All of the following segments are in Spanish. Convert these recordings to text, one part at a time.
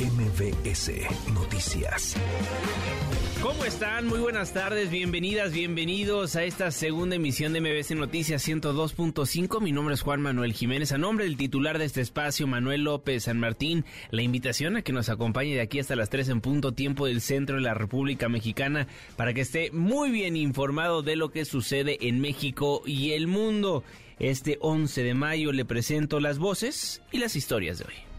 MBS Noticias. ¿Cómo están? Muy buenas tardes, bienvenidas, bienvenidos a esta segunda emisión de MBS Noticias 102.5. Mi nombre es Juan Manuel Jiménez. A nombre del titular de este espacio, Manuel López San Martín, la invitación a que nos acompañe de aquí hasta las 3 en punto tiempo del centro de la República Mexicana para que esté muy bien informado de lo que sucede en México y el mundo. Este 11 de mayo le presento las voces y las historias de hoy.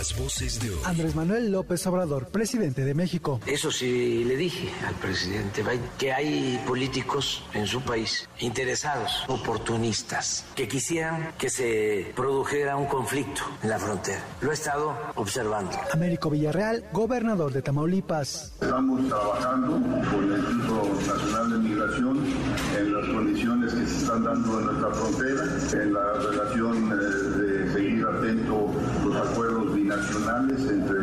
Las voces de hoy. Andrés Manuel López Obrador, presidente de México. Eso sí le dije al presidente Biden, que hay políticos en su país interesados, oportunistas, que quisieran que se produjera un conflicto en la frontera. Lo he estado observando. Américo Villarreal, gobernador de Tamaulipas. Estamos trabajando con el Instituto Nacional de Migración en las condiciones que se están dando en nuestra frontera, en la relación eh, de seguir atento los acuerdos binacionales entre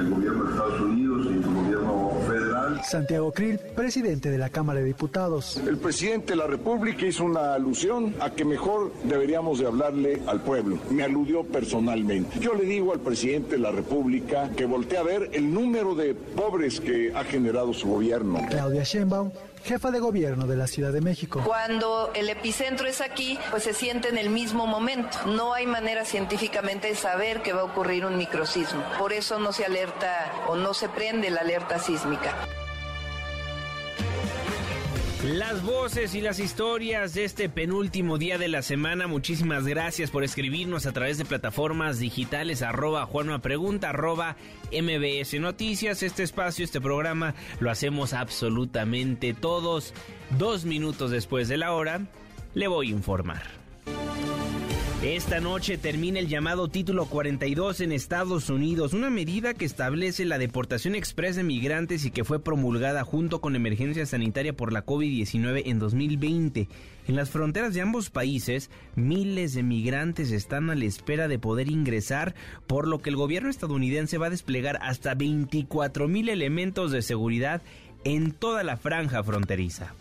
el gobierno de Estados Unidos y el gobierno federal. Santiago Krill, presidente de la Cámara de Diputados. El presidente de la República hizo una alusión a que mejor deberíamos de hablarle al pueblo. Me aludió personalmente. Yo le digo al presidente de la República que voltee a ver el número de pobres que ha generado su gobierno. Claudia Sheinbaum, jefa de gobierno de la Ciudad de México. Cuando el epicentro es aquí, pues se siente en el mismo momento. No hay manera científicamente de saber que va a ocurrir un microsismo. Por eso no se alerta o no se prende la alerta sísmica. Las voces y las historias de este penúltimo día de la semana. Muchísimas gracias por escribirnos a través de plataformas digitales arroba Juanma Pregunta, arroba MBS Noticias. Este espacio, este programa lo hacemos absolutamente todos. Dos minutos después de la hora, le voy a informar. Esta noche termina el llamado Título 42 en Estados Unidos, una medida que establece la deportación express de migrantes y que fue promulgada junto con emergencia sanitaria por la COVID-19 en 2020. En las fronteras de ambos países, miles de migrantes están a la espera de poder ingresar, por lo que el gobierno estadounidense va a desplegar hasta 24 mil elementos de seguridad en toda la franja fronteriza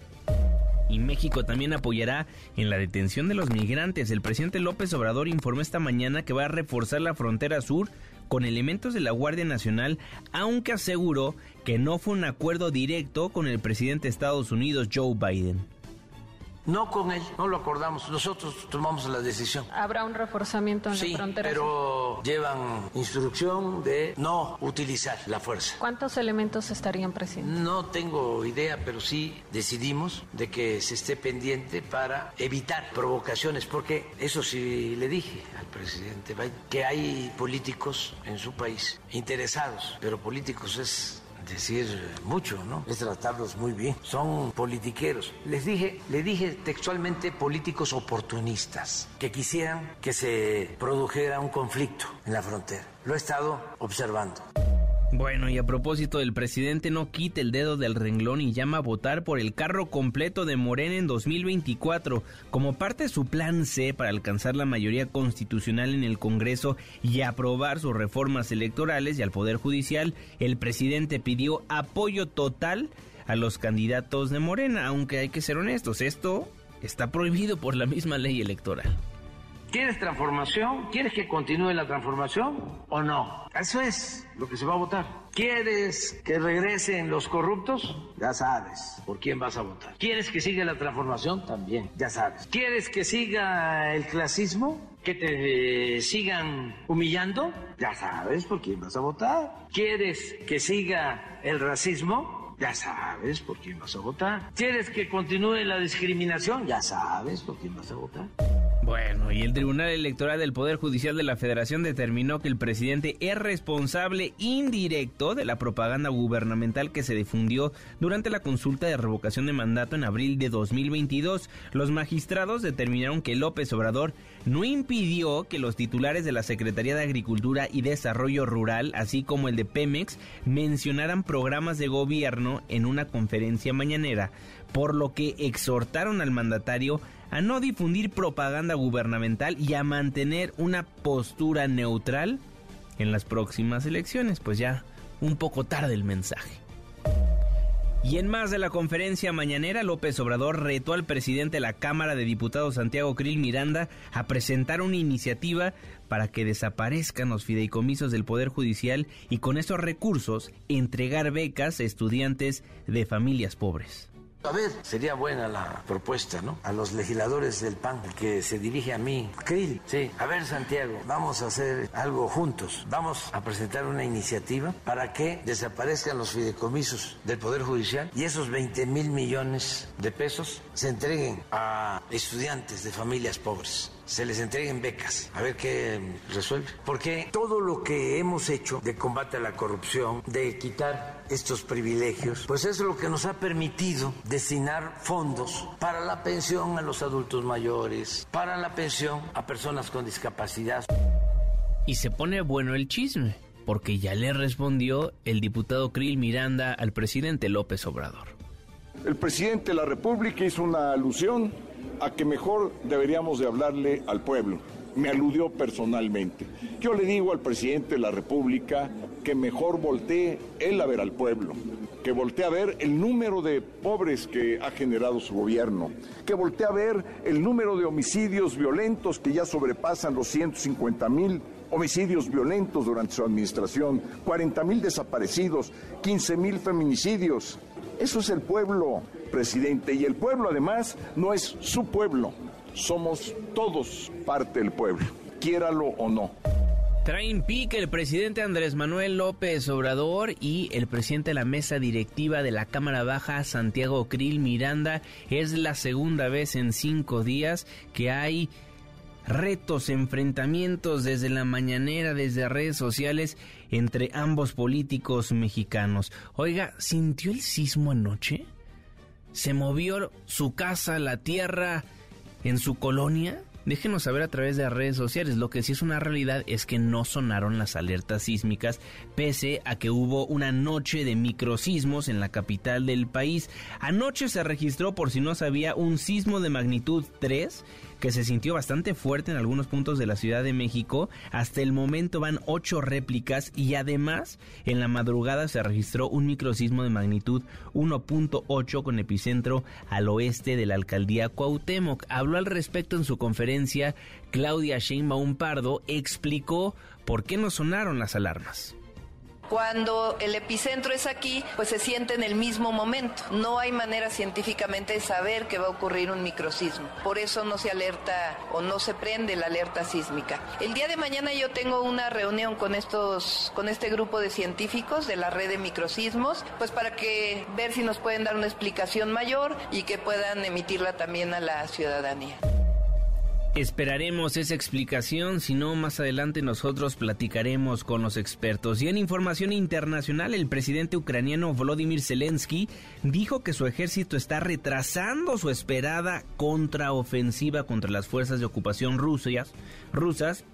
y México también apoyará en la detención de los migrantes. El presidente López Obrador informó esta mañana que va a reforzar la frontera sur con elementos de la Guardia Nacional, aunque aseguró que no fue un acuerdo directo con el presidente de Estados Unidos, Joe Biden. No con él, no lo acordamos, nosotros tomamos la decisión. Habrá un reforzamiento en Sí, la frontera. pero llevan instrucción de no utilizar la fuerza. ¿Cuántos elementos estarían presentes? No tengo idea, pero sí decidimos de que se esté pendiente para evitar provocaciones, porque eso sí le dije al presidente Biden, que hay políticos en su país interesados, pero políticos es decir mucho, ¿no? Es tratarlos muy bien. Son politiqueros. Les dije, le dije textualmente políticos oportunistas que quisieran que se produjera un conflicto en la frontera. Lo he estado observando. Bueno, y a propósito del presidente no quite el dedo del renglón y llama a votar por el carro completo de Morena en 2024 como parte de su plan C para alcanzar la mayoría constitucional en el Congreso y aprobar sus reformas electorales y al Poder Judicial, el presidente pidió apoyo total a los candidatos de Morena, aunque hay que ser honestos, esto está prohibido por la misma ley electoral. ¿Quieres transformación? ¿Quieres que continúe la transformación o no? Eso es lo que se va a votar. ¿Quieres que regresen los corruptos? Ya sabes por quién vas a votar. ¿Quieres que siga la transformación? También, ya sabes. ¿Quieres que siga el clasismo? ¿Que te eh, sigan humillando? Ya sabes por quién vas a votar. ¿Quieres que siga el racismo? Ya sabes por quién vas a votar. ¿Quieres que continúe la discriminación? Ya sabes por quién vas a votar. Bueno, y el Tribunal Electoral del Poder Judicial de la Federación determinó que el presidente es responsable indirecto de la propaganda gubernamental que se difundió durante la consulta de revocación de mandato en abril de 2022. Los magistrados determinaron que López Obrador no impidió que los titulares de la Secretaría de Agricultura y Desarrollo Rural, así como el de Pemex, mencionaran programas de gobierno en una conferencia mañanera. por lo que exhortaron al mandatario a no difundir propaganda gubernamental y a mantener una postura neutral en las próximas elecciones. Pues ya un poco tarde el mensaje. Y en más de la conferencia mañanera, López Obrador retó al presidente de la Cámara de Diputados, Santiago Krill Miranda, a presentar una iniciativa para que desaparezcan los fideicomisos del Poder Judicial y con estos recursos entregar becas a estudiantes de familias pobres. A ver, sería buena la propuesta, ¿no? A los legisladores del PAN, que se dirige a mí, Krill, sí. A ver, Santiago, vamos a hacer algo juntos. Vamos a presentar una iniciativa para que desaparezcan los fideicomisos del Poder Judicial y esos 20 mil millones de pesos se entreguen a estudiantes de familias pobres se les entreguen becas, a ver qué resuelve. Porque todo lo que hemos hecho de combate a la corrupción, de quitar estos privilegios, pues es lo que nos ha permitido destinar fondos para la pensión a los adultos mayores, para la pensión a personas con discapacidad. Y se pone bueno el chisme, porque ya le respondió el diputado Krill Miranda al presidente López Obrador. El presidente de la República hizo una alusión a que mejor deberíamos de hablarle al pueblo. Me aludió personalmente. Yo le digo al presidente de la República que mejor voltee él a ver al pueblo, que voltee a ver el número de pobres que ha generado su gobierno, que voltee a ver el número de homicidios violentos que ya sobrepasan los 150 mil homicidios violentos durante su administración, 40 mil desaparecidos, 15 mil feminicidios. Eso es el pueblo, presidente, y el pueblo además no es su pueblo, somos todos parte del pueblo, quiéralo o no. Traen pique el presidente Andrés Manuel López Obrador y el presidente de la mesa directiva de la Cámara Baja, Santiago Krill Miranda. Es la segunda vez en cinco días que hay retos, enfrentamientos desde la mañanera, desde redes sociales entre ambos políticos mexicanos. Oiga, ¿sintió el sismo anoche? ¿Se movió su casa, la tierra en su colonia? Déjenos saber a través de las redes sociales. Lo que sí es una realidad es que no sonaron las alertas sísmicas, pese a que hubo una noche de microsismos en la capital del país. Anoche se registró, por si no sabía, un sismo de magnitud 3 que se sintió bastante fuerte en algunos puntos de la Ciudad de México. Hasta el momento van ocho réplicas y además en la madrugada se registró un microsismo de magnitud 1.8 con epicentro al oeste de la alcaldía Cuauhtémoc. Habló al respecto en su conferencia Claudia Sheinbaum Pardo, explicó por qué no sonaron las alarmas. Cuando el epicentro es aquí, pues se siente en el mismo momento. No hay manera científicamente de saber que va a ocurrir un microsismo. Por eso no se alerta o no se prende la alerta sísmica. El día de mañana yo tengo una reunión con estos, con este grupo de científicos de la red de microsismos, pues para que ver si nos pueden dar una explicación mayor y que puedan emitirla también a la ciudadanía. Esperaremos esa explicación, si no, más adelante nosotros platicaremos con los expertos. Y en información internacional, el presidente ucraniano Volodymyr Zelensky dijo que su ejército está retrasando su esperada contraofensiva contra las fuerzas de ocupación rusas, rusas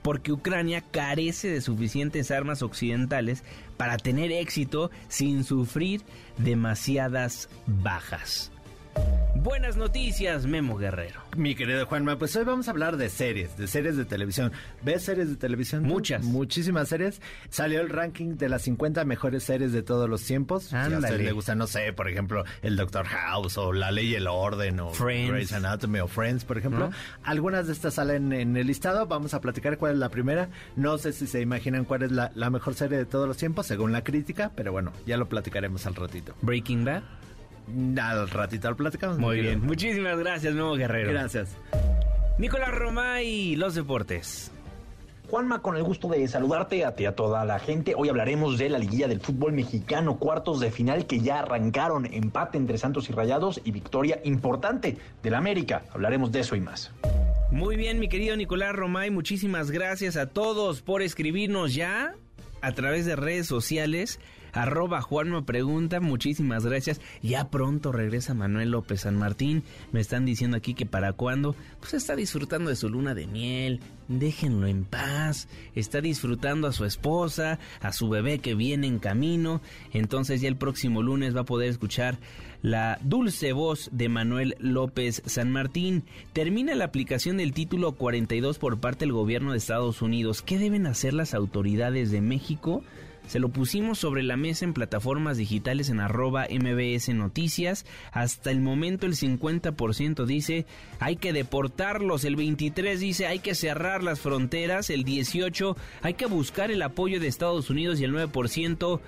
porque Ucrania carece de suficientes armas occidentales para tener éxito sin sufrir demasiadas bajas. Buenas noticias, Memo Guerrero. Mi querido Juanma, pues hoy vamos a hablar de series, de series de televisión. ¿Ves series de televisión? Muchas. Muchísimas series. Salió el ranking de las 50 mejores series de todos los tiempos. Ándale. Si a usted le gusta, no sé, por ejemplo, el Doctor House o La Ley y el Orden o Friends. Grey's Anatomy o Friends, por ejemplo. ¿No? Algunas de estas salen en el listado. Vamos a platicar cuál es la primera. No sé si se imaginan cuál es la, la mejor serie de todos los tiempos, según la crítica, pero bueno, ya lo platicaremos al ratito. Breaking Bad. Al ratito lo platicamos. Muy bien. Muchísimas gracias, Memo Guerrero. Gracias. Nicolás Romay, los deportes. Juanma, con el gusto de saludarte a ti y a toda la gente. Hoy hablaremos de la liguilla del fútbol mexicano, cuartos de final que ya arrancaron, empate entre Santos y Rayados y victoria importante del América. Hablaremos de eso y más. Muy bien, mi querido Nicolás Romay, muchísimas gracias a todos por escribirnos ya a través de redes sociales arroba Juanma Pregunta, muchísimas gracias. Ya pronto regresa Manuel López San Martín. Me están diciendo aquí que para cuándo. Pues está disfrutando de su luna de miel. Déjenlo en paz. Está disfrutando a su esposa, a su bebé que viene en camino. Entonces ya el próximo lunes va a poder escuchar la dulce voz de Manuel López San Martín. Termina la aplicación del título 42 por parte del gobierno de Estados Unidos. ¿Qué deben hacer las autoridades de México? Se lo pusimos sobre la mesa en plataformas digitales en arroba MBS Noticias. Hasta el momento el 50% dice hay que deportarlos, el 23% dice hay que cerrar las fronteras, el 18% hay que buscar el apoyo de Estados Unidos y el 9%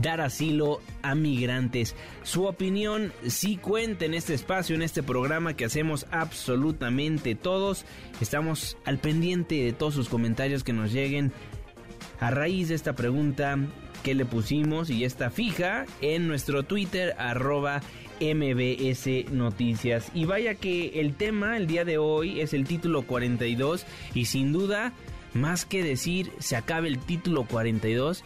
dar asilo a migrantes. Su opinión sí cuenta en este espacio, en este programa que hacemos absolutamente todos. Estamos al pendiente de todos sus comentarios que nos lleguen a raíz de esta pregunta que le pusimos y está fija en nuestro Twitter arroba MBS Noticias. Y vaya que el tema el día de hoy es el título 42 y sin duda, más que decir se acabe el título 42,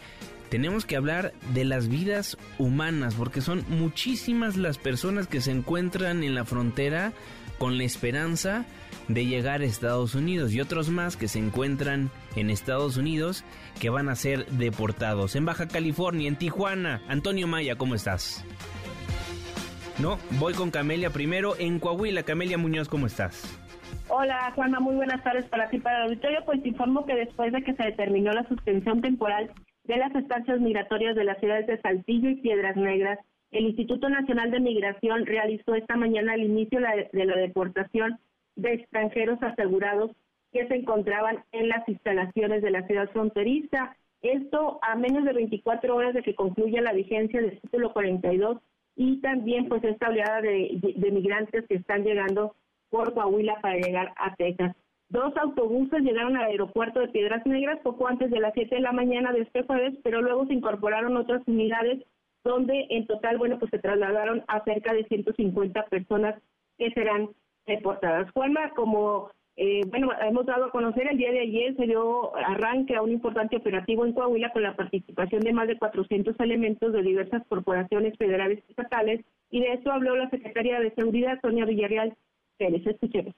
tenemos que hablar de las vidas humanas, porque son muchísimas las personas que se encuentran en la frontera con la esperanza de llegar a Estados Unidos y otros más que se encuentran en Estados Unidos que van a ser deportados. En Baja California, en Tijuana. Antonio Maya, ¿cómo estás? No, voy con Camelia primero. En Coahuila, Camelia Muñoz, ¿cómo estás? Hola Juana, muy buenas tardes para ti, para el auditorio. Pues te informo que después de que se determinó la suspensión temporal de las estancias migratorias de las ciudades de Saltillo y Piedras Negras, el Instituto Nacional de Migración realizó esta mañana el inicio de la deportación de extranjeros asegurados que se encontraban en las instalaciones de la ciudad fronteriza. Esto a menos de 24 horas de que concluya la vigencia del título 42 y también pues esta oleada de, migrantes que están llegando por Coahuila para llegar a Texas. Dos autobuses llegaron al aeropuerto de Piedras Negras poco antes de las 7 de la mañana de este jueves, pero luego se incorporaron otras unidades donde en total, bueno, pues se trasladaron a cerca de 150 personas que serán deportadas. Juanma, como eh, bueno, hemos dado a conocer el día de ayer se dio arranque a un importante operativo en Coahuila con la participación de más de 400 elementos de diversas corporaciones federales y estatales y de eso habló la secretaria de Seguridad, Sonia Villarreal Pérez. Escuchemos.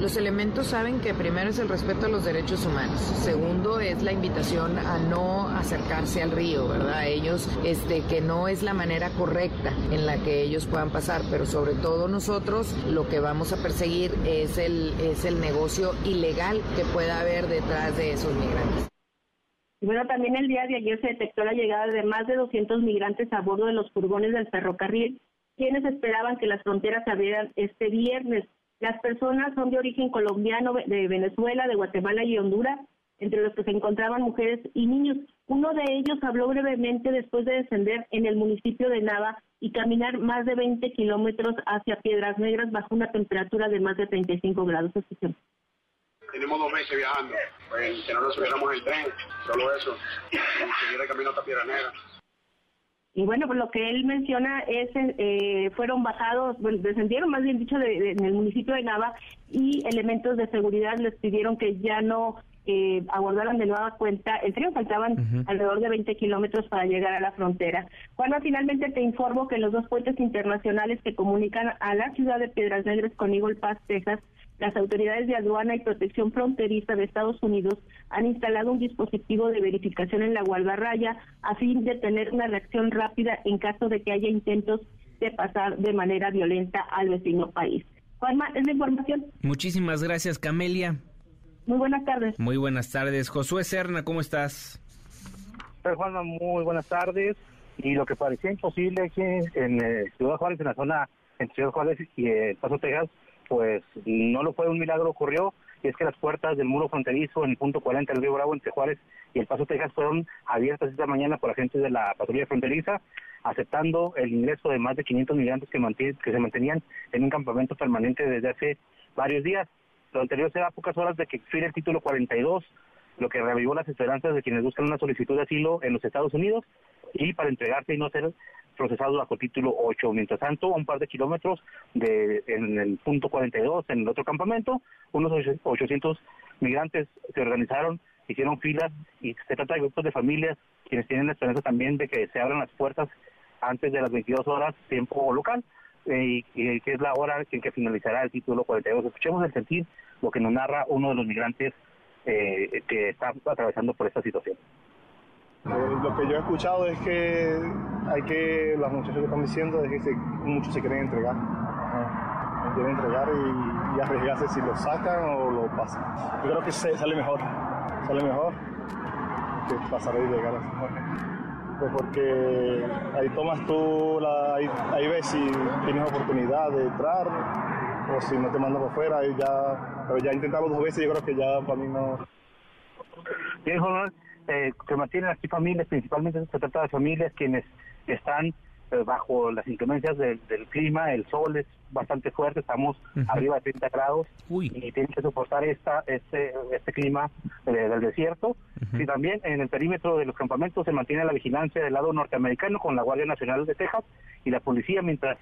Los elementos saben que primero es el respeto a los derechos humanos, segundo es la invitación a no acercarse al río, ¿verdad? Ellos, este, que no es la manera correcta en la que ellos puedan pasar, pero sobre todo nosotros lo que vamos a perseguir es el, es el negocio ilegal que pueda haber detrás de esos migrantes. Bueno, también el día de ayer se detectó la llegada de más de 200 migrantes a bordo de los furgones del ferrocarril, quienes esperaban que las fronteras abrieran este viernes. Las personas son de origen colombiano, de Venezuela, de Guatemala y Honduras, entre los que se encontraban mujeres y niños. Uno de ellos habló brevemente después de descender en el municipio de Nava y caminar más de 20 kilómetros hacia Piedras Negras bajo una temperatura de más de 35 grados. Tenemos dos meses viajando, pues, que no nos subiéramos el tren, solo eso, y seguir el camino hasta Piedras Negras. Y bueno, pues lo que él menciona es, eh, fueron bajados, bueno, descendieron más bien dicho en el municipio de Nava y elementos de seguridad les pidieron que ya no eh, abordaran de nueva cuenta el tren, faltaban alrededor de 20 kilómetros para llegar a la frontera. Juana, finalmente te informo que los dos puentes internacionales que comunican a la ciudad de Piedras Negras con Eagle Pass, Texas, las autoridades de aduana y protección fronteriza de Estados Unidos han instalado un dispositivo de verificación en la Gualbarraya a fin de tener una reacción rápida en caso de que haya intentos de pasar de manera violenta al vecino país. Juanma, es la información. Muchísimas gracias, Camelia. Muy buenas tardes. Muy buenas tardes. Josué Serna, ¿cómo estás? Pues, Juanma, muy buenas tardes. Y lo que parecía imposible aquí en eh, Ciudad Juárez, en la zona entre Ciudad Juárez y eh, Paso, Texas, pues no lo fue, un milagro ocurrió, y es que las puertas del muro fronterizo en el punto 40 del Río Bravo entre Juárez y El Paso, Texas, fueron abiertas esta mañana por agentes de la patrulla fronteriza, aceptando el ingreso de más de 500 migrantes que, que se mantenían en un campamento permanente desde hace varios días. Lo anterior se da a pocas horas de que expire el título 42, lo que revivó las esperanzas de quienes buscan una solicitud de asilo en los Estados Unidos y para entregarse y no ser procesado bajo título 8. Mientras tanto, un par de kilómetros de, en el punto 42, en el otro campamento, unos 800 migrantes se organizaron, hicieron filas y se trata de grupos de familias quienes tienen la esperanza también de que se abran las puertas antes de las 22 horas tiempo local eh, y, que es la hora en que finalizará el título 42. Escuchemos el sentir lo que nos narra uno de los migrantes eh, que está atravesando por esta situación. Eh, lo que yo he escuchado es que hay que, las muchachas que están diciendo es que muchos se quieren entregar. Se quieren entregar y, y, arriesgarse si lo sacan o lo pasan. Yo creo que se, sale mejor, sale mejor que pasar y llegar Pues porque ahí tomas tú, la, ahí, ahí, ves si tienes oportunidad de entrar o si no te mandan por fuera. Y ya, pero ya intentamos dos veces y yo creo que ya para mí no. Bien, eh, que mantienen aquí familias, principalmente se trata de familias quienes están eh, bajo las inclemencias del, clima, el sol es bastante fuerte, estamos arriba de 30 grados y tienen que soportar esta este este clima eh, del desierto. Y también en el perímetro de los campamentos se mantiene la vigilancia del lado norteamericano con la Guardia Nacional de Texas y la policía mientras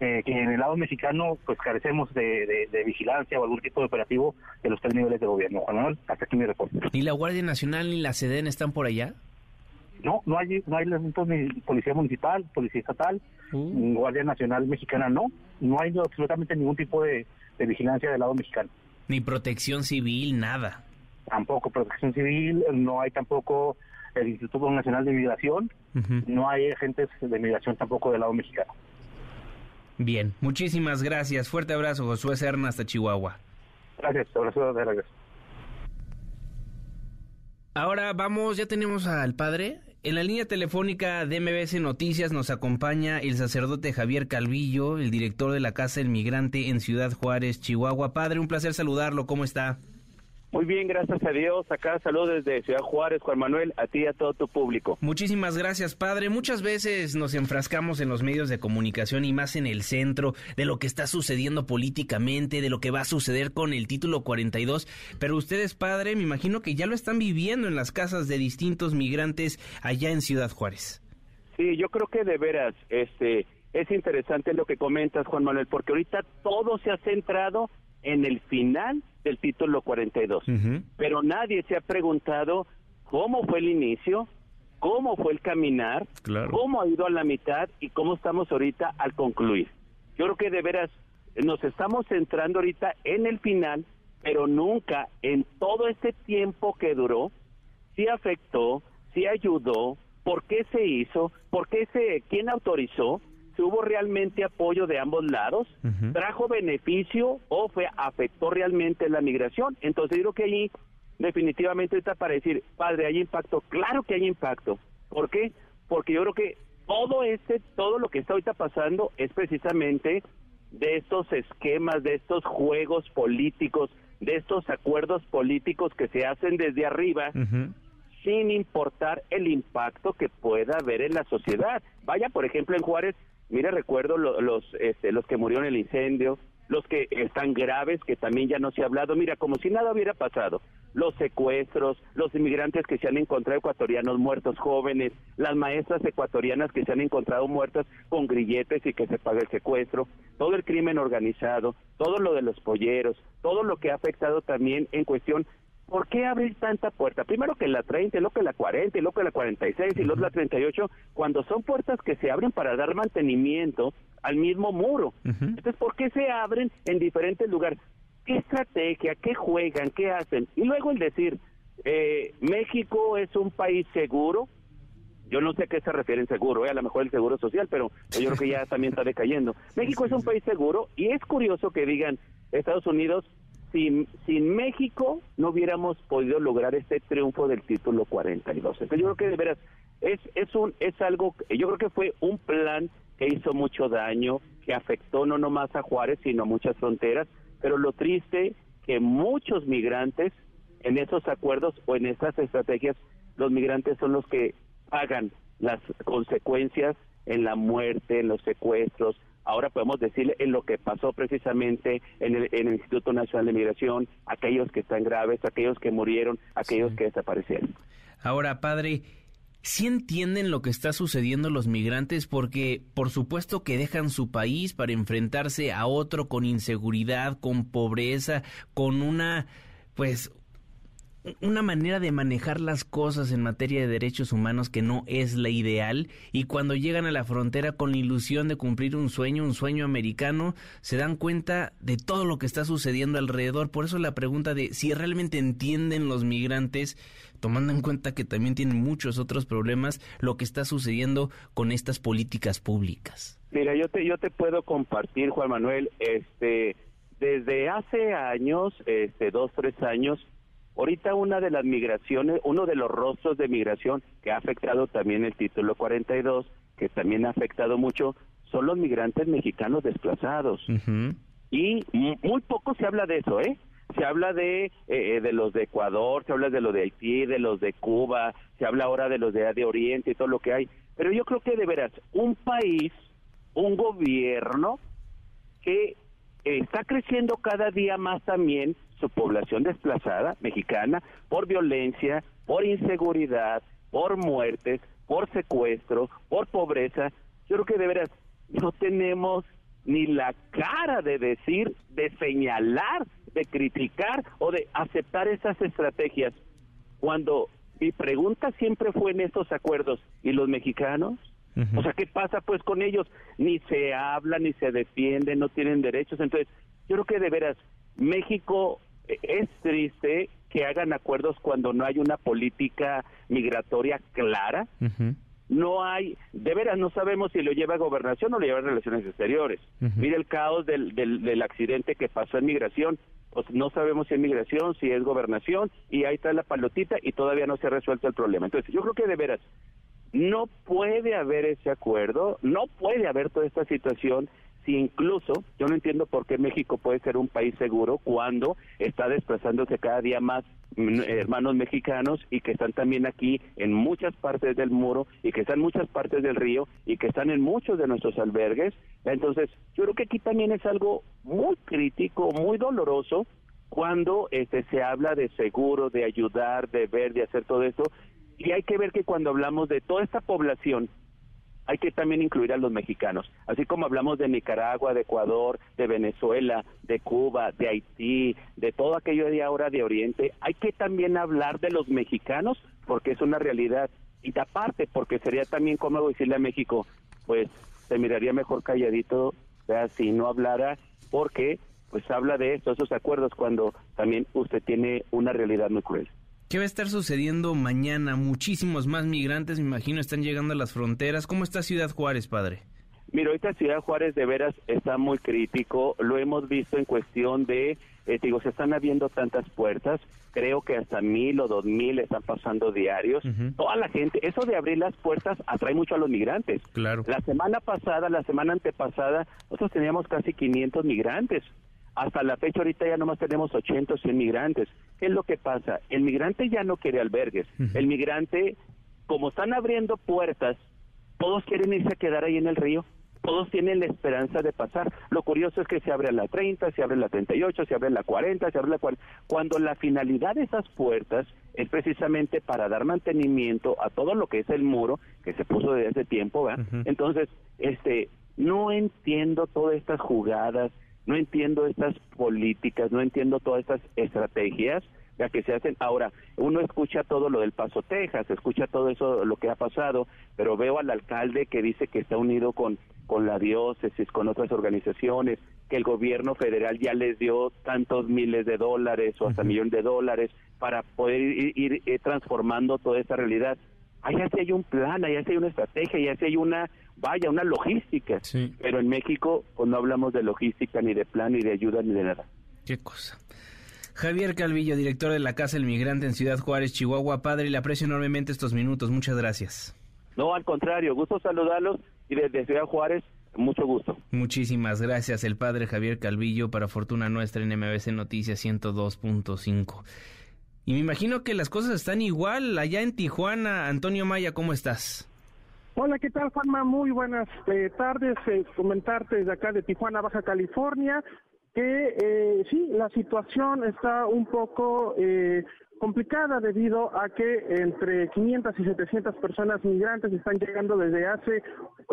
eh, que en el lado mexicano pues carecemos de, vigilancia o algún tipo de operativo de los tres niveles de gobierno. Juan Manuel, hasta aquí mi reporte. ¿Ni la Guardia Nacional ni la SEDEN están por allá? No, no hay, no hay ni policía municipal, policía estatal, uh. Guardia Nacional mexicana no, no hay absolutamente ningún tipo de, vigilancia del lado mexicano. Ni protección civil, nada. Tampoco protección civil, no hay tampoco el Instituto Nacional de Migración, no hay agentes de migración tampoco del lado mexicano. Bien, muchísimas gracias. Fuerte abrazo, Josué Serna, hasta Chihuahua. Gracias, abrazo de regreso. Ahora vamos, ya tenemos al padre. En la línea telefónica de MBS Noticias nos acompaña el sacerdote Javier Calvillo, el director de la Casa del Migrante en Ciudad Juárez, Chihuahua. Padre, un placer saludarlo. ¿Cómo está? Muy bien, gracias a Dios. Acá saludos desde Ciudad Juárez, Juan Manuel, a ti y a todo tu público. Muchísimas gracias, padre. Muchas veces nos enfrascamos en los medios de comunicación y más en el centro de lo que está sucediendo políticamente, de lo que va a suceder con el título 42. Pero ustedes, padre, me imagino que ya lo están viviendo en las casas de distintos migrantes allá en Ciudad Juárez. Sí, yo creo que de veras, este, es interesante lo que comentas, Juan Manuel, porque ahorita todo se ha centrado en el final del título 42. Pero nadie se ha preguntado cómo fue el inicio, cómo fue el caminar, cómo ha ido a la mitad y cómo estamos ahorita al concluir. Yo creo que de veras nos estamos centrando ahorita en el final, pero nunca en todo este tiempo que duró, si afectó, si ayudó, por qué se hizo, por qué se, quién autorizó, hubo realmente apoyo de ambos lados, trajo beneficio o fue afectó realmente la migración. Entonces yo creo que ahí definitivamente está para decir, padre, hay impacto, claro que hay impacto. ¿Por qué? Porque yo creo que todo este, todo lo que está ahorita pasando es precisamente de estos esquemas, de estos juegos políticos, de estos acuerdos políticos que se hacen desde arriba, sin importar el impacto que pueda haber en la sociedad. Vaya, por ejemplo, en Juárez Mira, recuerdo los, este, los que murieron en el incendio, los que están graves, que también ya no se ha hablado. Mira, como si nada hubiera pasado. Los secuestros, los inmigrantes que se han encontrado ecuatorianos muertos jóvenes, las maestras ecuatorianas que se han encontrado muertas con grilletes y que se paga el secuestro, todo el crimen organizado, todo lo de los polleros, todo lo que ha afectado también en cuestión ¿por qué abrir tanta puerta? Primero que la 30, luego que la 40, y luego que la 46 y luego la 38, cuando son puertas que se abren para dar mantenimiento al mismo muro. Entonces, ¿por qué se abren en diferentes lugares? ¿Qué estrategia? ¿Qué juegan? ¿Qué hacen? Y luego el decir, eh, México es un país seguro. Yo no sé a qué se refieren seguro, eh, a lo mejor el seguro social, pero yo creo que ya también está decayendo. México es un país seguro y es curioso que digan Estados Unidos sin, México no hubiéramos podido lograr este triunfo del título 42. Entonces yo creo que de veras es, es, un, es algo, yo creo que fue un plan que hizo mucho daño, que afectó no nomás a Juárez, sino a muchas fronteras, pero lo triste que muchos migrantes en esos acuerdos o en esas estrategias, los migrantes son los que pagan las consecuencias en la muerte, en los secuestros, ahora podemos decirle en lo que pasó precisamente en el, Instituto Nacional de Migración, aquellos que están graves, aquellos que murieron, aquellos que desaparecieron. Ahora, padre, ¿sí entienden lo que está sucediendo los migrantes? Porque por supuesto que dejan su país para enfrentarse a otro con inseguridad, con pobreza, con una, pues, una manera de manejar las cosas en materia de derechos humanos que no es la ideal y cuando llegan a la frontera con la ilusión de cumplir un sueño, un sueño americano, se dan cuenta de todo lo que está sucediendo alrededor. Por eso la pregunta de si realmente entienden los migrantes, tomando en cuenta que también tienen muchos otros problemas, lo que está sucediendo con estas políticas públicas. Mira, yo te, yo te puedo compartir, Juan Manuel, este, desde hace años, este, dos, tres años, Ahorita una de las migraciones, uno de los rostros de migración que ha afectado también el título 42, que también ha afectado mucho, son los migrantes mexicanos desplazados. Y muy poco se habla de eso, ¿eh? Se habla de, eh, eh, de los de Ecuador, se habla de los de Haití, de los de Cuba, se habla ahora de los de, de Oriente y todo lo que hay. Pero yo creo que de veras, un país, un gobierno que está creciendo cada día más también su población desplazada mexicana por violencia, por inseguridad, por muertes, por secuestro, por pobreza. Yo creo que de veras no tenemos ni la cara de decir, de señalar, de criticar o de aceptar esas estrategias. Cuando mi pregunta siempre fue en estos acuerdos, ¿y los mexicanos? O sea, ¿qué pasa pues con ellos? Ni se habla, ni se defiende, no tienen derechos. Entonces, yo creo que de veras, México es triste que hagan acuerdos cuando no hay una política migratoria clara. No hay, de veras no sabemos si lo lleva a gobernación o lo lleva a relaciones exteriores. Mira el caos del, del, del, accidente que pasó en migración. Pues no sabemos si es migración, si es gobernación, y ahí está la palotita y todavía no se ha resuelto el problema. Entonces, yo creo que de veras, no puede haber ese acuerdo, no puede haber toda esta situación incluso yo no entiendo por qué México puede ser un país seguro cuando está desplazándose cada día más mm, hermanos mexicanos y que están también aquí en muchas partes del muro y que están en muchas partes del río y que están en muchos de nuestros albergues. Entonces, yo creo que aquí también es algo muy crítico, muy doloroso cuando este se habla de seguro, de ayudar, de ver, de hacer todo esto. Y hay que ver que cuando hablamos de toda esta población hay que también incluir a los mexicanos, así como hablamos de Nicaragua, de Ecuador, de Venezuela, de Cuba, de Haití, de todo aquello de ahora de Oriente, hay que también hablar de los mexicanos porque es una realidad y aparte porque sería también cómodo decirle a México, pues se miraría mejor calladito, sea, si no hablara porque pues habla de esto, esos acuerdos cuando también usted tiene una realidad muy cruel. ¿Qué va a estar sucediendo mañana? Muchísimos más migrantes, me imagino, están llegando a las fronteras. ¿Cómo está Ciudad Juárez, padre? Mira, ahorita Ciudad Juárez de veras está muy crítico. Lo hemos visto en cuestión de, eh, digo, se están abriendo tantas puertas. Creo que hasta mil o dos mil están pasando diarios. Toda la gente, eso de abrir las puertas atrae mucho a los migrantes. Claro. La semana pasada, la semana antepasada, nosotros teníamos casi 500 migrantes. Hasta la fecha ahorita ya nomás tenemos 80 o 100 migrantes. ¿Qué es lo que pasa? El migrante ya no quiere albergues. El migrante, como están abriendo puertas, todos quieren irse a quedar ahí en el río. Todos tienen la esperanza de pasar. Lo curioso es que se abre la 30, se abre la 38, se abre la 40, se abre la 40. Cuando la finalidad de esas puertas es precisamente para dar mantenimiento a todo lo que es el muro que se puso desde hace tiempo, ¿verdad? Entonces, este, no entiendo todas estas jugadas no entiendo estas políticas, no entiendo todas estas estrategias ya que se hacen. Ahora, uno escucha todo lo del Paso Texas, escucha todo eso, lo que ha pasado, pero veo al alcalde que dice que está unido con, con la diócesis, con otras organizaciones, que el gobierno federal ya les dio tantos miles de dólares o hasta millones de dólares para poder ir, ir transformando toda esta realidad allá sí hay un plan, allá sí hay una estrategia, allá sí hay una, vaya, una logística. Pero en México pues, no hablamos de logística, ni de plan, ni de ayuda, ni de nada. Qué cosa. Javier Calvillo, director de la Casa del Migrante en Ciudad Juárez, Chihuahua. Padre, le aprecio enormemente estos minutos. Muchas gracias. No, al contrario, gusto saludarlos y desde Ciudad Juárez, mucho gusto. Muchísimas gracias, el padre Javier Calvillo, para fortuna nuestra en MBC Noticias 102.5. Y me imagino que las cosas están igual allá en Tijuana. Antonio Maya, ¿cómo estás? Hola, ¿qué tal, Juanma? Muy buenas eh, tardes. Eh, comentarte desde acá de Tijuana, Baja California, que eh, sí, la situación está un poco complicada debido a que entre 500 y 700 personas migrantes están llegando desde hace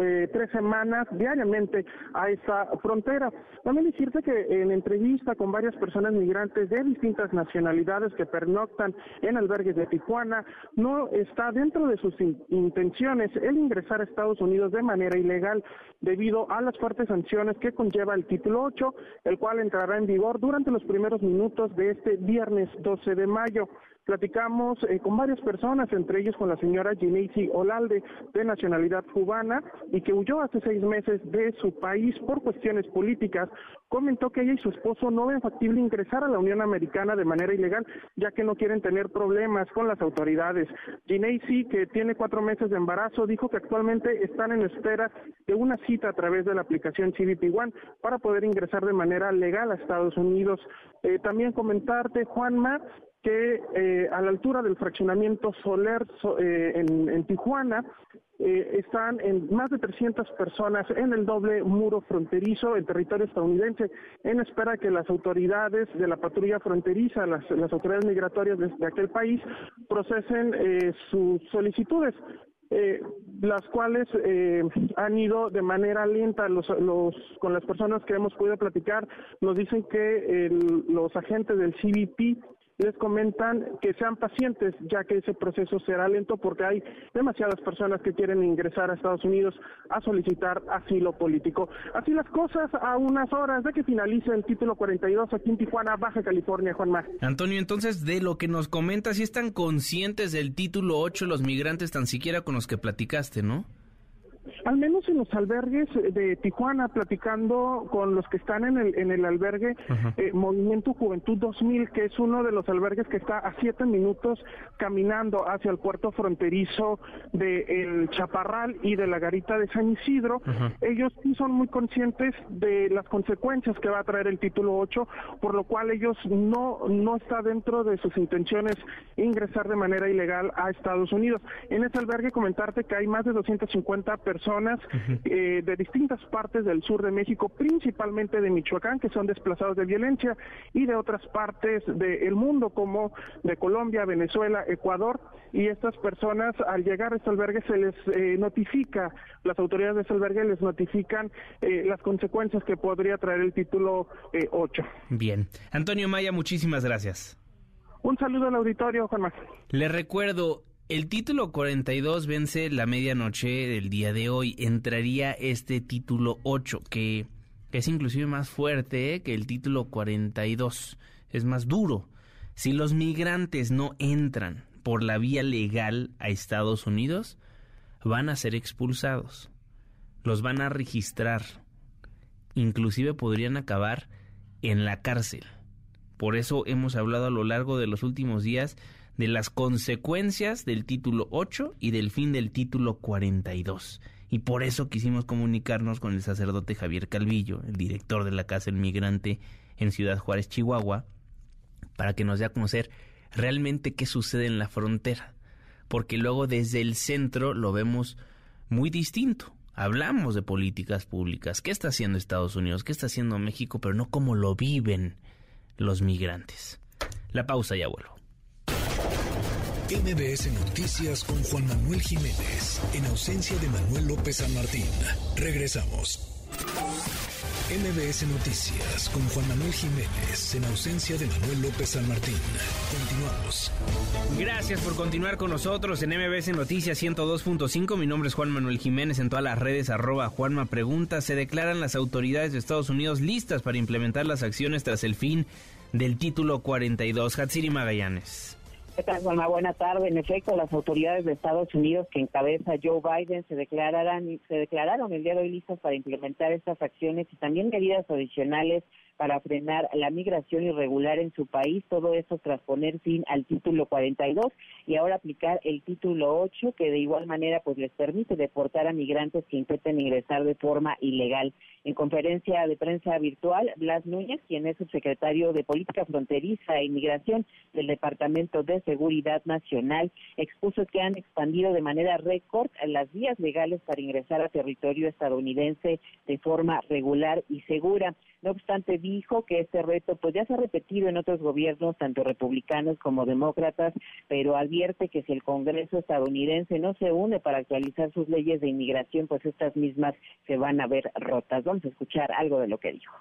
eh, tres semanas diariamente a esta frontera. También decirte que en entrevista con varias personas migrantes de distintas nacionalidades que pernoctan en albergues de Tijuana, no está dentro de sus intenciones el ingresar a Estados Unidos de manera ilegal debido a las fuertes sanciones que conlleva el título 8, el cual entrará en vigor durante los primeros minutos de este viernes 12 de mayo. Platicamos eh, con varias personas, entre ellos con la señora Gineisi Olalde, de nacionalidad cubana, y que huyó hace seis meses de su país por cuestiones políticas. Comentó que ella y su esposo no ven factible ingresar a la Unión Americana de manera ilegal, ya que no quieren tener problemas con las autoridades. Gineisi, que tiene cuatro meses de embarazo, dijo que actualmente están en espera de una cita a través de la aplicación CBP One para poder ingresar de manera legal a Estados Unidos. Eh, también comentarte, Juanma, que eh, a la altura del fraccionamiento Soler eh, en, Tijuana eh, están en más de 300 personas en el doble muro fronterizo en territorio estadounidense en espera que las autoridades de la patrulla fronteriza, las, autoridades migratorias de, aquel país procesen sus solicitudes. las cuales han ido de manera lenta los, los, con las personas que hemos podido platicar nos dicen que los agentes del CBP les comentan que sean pacientes, ya que ese proceso será lento porque hay demasiadas personas que quieren ingresar a Estados Unidos a solicitar asilo político. Así las cosas a unas horas de que finalice el título 42 aquí en Tijuana, Baja California, Juan Mar. Antonio, entonces de lo que nos comentas, si están conscientes del título 8 los migrantes tan siquiera con los que platicaste, ¿no? Al menos en los albergues de Tijuana, platicando con los que están en el, en el albergue eh, Movimiento Juventud 2000, que es uno de los albergues que está a siete minutos caminando hacia el puerto fronterizo de El Chaparral y de la Garita de San Isidro, ellos sí son muy conscientes de las consecuencias que va a traer el título 8, por lo cual ellos no, no está dentro de sus intenciones ingresar de manera ilegal a Estados Unidos. En ese albergue comentarte que hay más de 250 personas personas eh, de distintas partes del sur de México, principalmente de Michoacán, que son desplazados de violencia, y de otras partes del mundo, como de Colombia, Venezuela, Ecuador. Y estas personas, al llegar a este albergue, se les eh, notifica, las autoridades de este albergue les notifican eh, las consecuencias que podría traer el título 8. Bien. Antonio Maya, muchísimas gracias. Un saludo al auditorio, Juan Le recuerdo, el título 42 vence la medianoche del día de hoy. Entraría este título 8, que, es inclusive más fuerte que el título 42. Es más duro. Si los migrantes no entran por la vía legal a Estados Unidos, van a ser expulsados. Los van a registrar. Inclusive podrían acabar en la cárcel. Por eso hemos hablado a lo largo de los últimos días de las consecuencias del título 8 y del fin del título 42. Y por eso quisimos comunicarnos con el sacerdote Javier Calvillo, el director de la Casa del Migrante en Ciudad Juárez, Chihuahua, para que nos dé a conocer realmente qué sucede en la frontera. Porque luego desde el centro lo vemos muy distinto. Hablamos de políticas públicas, qué está haciendo Estados Unidos, qué está haciendo México, pero no cómo lo viven los migrantes. La pausa ya vuelvo. MBS Noticias con Juan Manuel Jiménez, en ausencia de Manuel López San Martín. Regresamos. MBS Noticias con Juan Manuel Jiménez, en ausencia de Manuel López San Martín. Continuamos. Gracias por continuar con nosotros en MBS Noticias 102.5. Mi nombre es Juan Manuel Jiménez en todas las redes arroba Juanma Pregunta. Se declaran las autoridades de Estados Unidos listas para implementar las acciones tras el fin del título 42. Hatsiri Magallanes. ¿Qué tal, Juanma? Buena tarde. En efecto, las autoridades de Estados Unidos que encabeza Joe Biden se declararán, se declararon el día de hoy listas para implementar estas acciones y también medidas adicionales para frenar la migración irregular en su país, todo eso tras poner fin al título 42 y ahora aplicar el título 8 que de igual manera pues les permite deportar a migrantes que intenten ingresar de forma ilegal. En conferencia de prensa virtual, Blas Núñez, quien es subsecretario de Política Fronteriza e Inmigración del Departamento de Seguridad Nacional, expuso que han expandido de manera récord las vías legales para ingresar a territorio estadounidense de forma regular y segura. No obstante, dijo que este reto pues ya se ha repetido en otros gobiernos, tanto republicanos como demócratas, pero advierte que si el Congreso estadounidense no se une para actualizar sus leyes de inmigración, pues estas mismas se van a ver rotas. Vamos escuchar algo de lo que dijo.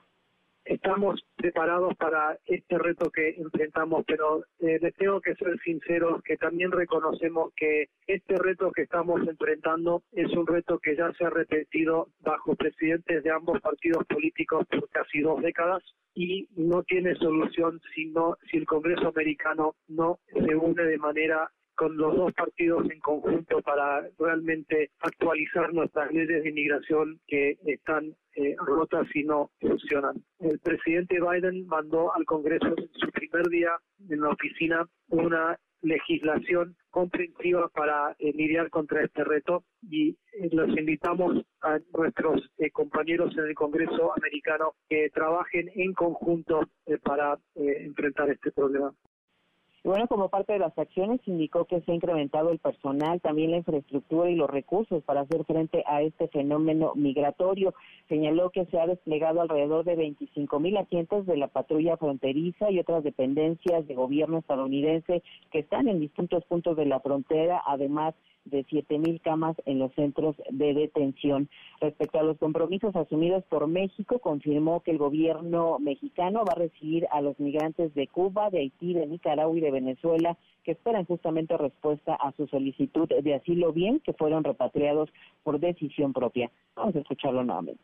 Estamos preparados para este reto que enfrentamos, pero eh, les tengo que ser sinceros que también reconocemos que este reto que estamos enfrentando es un reto que ya se ha repetido bajo presidentes de ambos partidos políticos por casi dos décadas y no tiene solución si, no, si el Congreso americano no se une de manera con los dos partidos en conjunto para realmente actualizar nuestras leyes de inmigración que están eh, rotas y no funcionan. El presidente Biden mandó al Congreso en su primer día en la oficina una legislación comprensiva para eh, lidiar contra este reto y eh, los invitamos a nuestros compañeros en el Congreso americano que trabajen en conjunto para enfrentar este problema. Y bueno, como parte de las acciones, indicó que se ha incrementado el personal, también la infraestructura y los recursos para hacer frente a este fenómeno migratorio. Señaló que se ha desplegado alrededor de 25 mil agentes de la patrulla fronteriza y otras dependencias de gobierno estadounidense que están en distintos puntos de la frontera, además de 7.000 camas en los centros de detención. Respecto a los compromisos asumidos por México, confirmó que el gobierno mexicano va a recibir a los migrantes de Cuba, de Haití, de Nicaragua y de Venezuela que esperan justamente respuesta a su solicitud de asilo bien que fueron repatriados por decisión propia. Vamos a escucharlo nuevamente.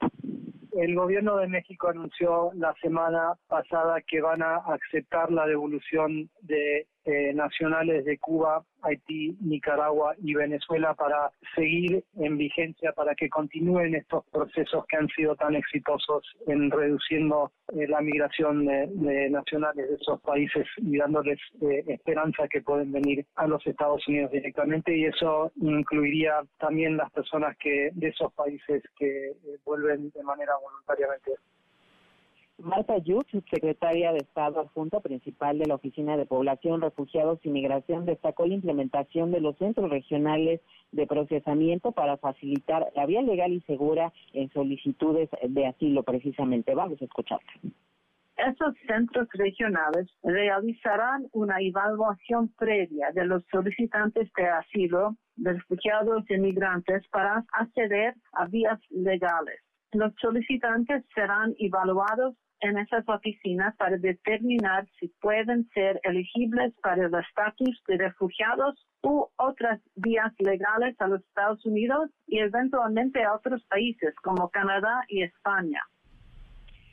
El gobierno de México anunció la semana pasada que van a aceptar la devolución de eh, nacionales de Cuba, Haití, Nicaragua y Venezuela para seguir en vigencia, para que continúen estos procesos que han sido tan exitosos en reduciendo eh, la migración de, nacionales de esos países y dándoles eh, esperanza que pueden venir a los Estados Unidos directamente y eso incluiría también las personas que de esos países que vuelven de manera voluntariamente. Marta Yuk, secretaria de Estado adjunta principal de la Oficina de Población, Refugiados y Migración, destacó la implementación de los centros regionales de procesamiento para facilitar la vía legal y segura en solicitudes de asilo, precisamente. Vamos a escucharla. Esos centros regionales realizarán una evaluación previa de los solicitantes de asilo, de refugiados y migrantes para acceder a vías legales. Los solicitantes serán evaluados en esas oficinas para determinar si pueden ser elegibles para el estatus de refugiados u otras vías legales a los Estados Unidos y eventualmente a otros países como Canadá y España.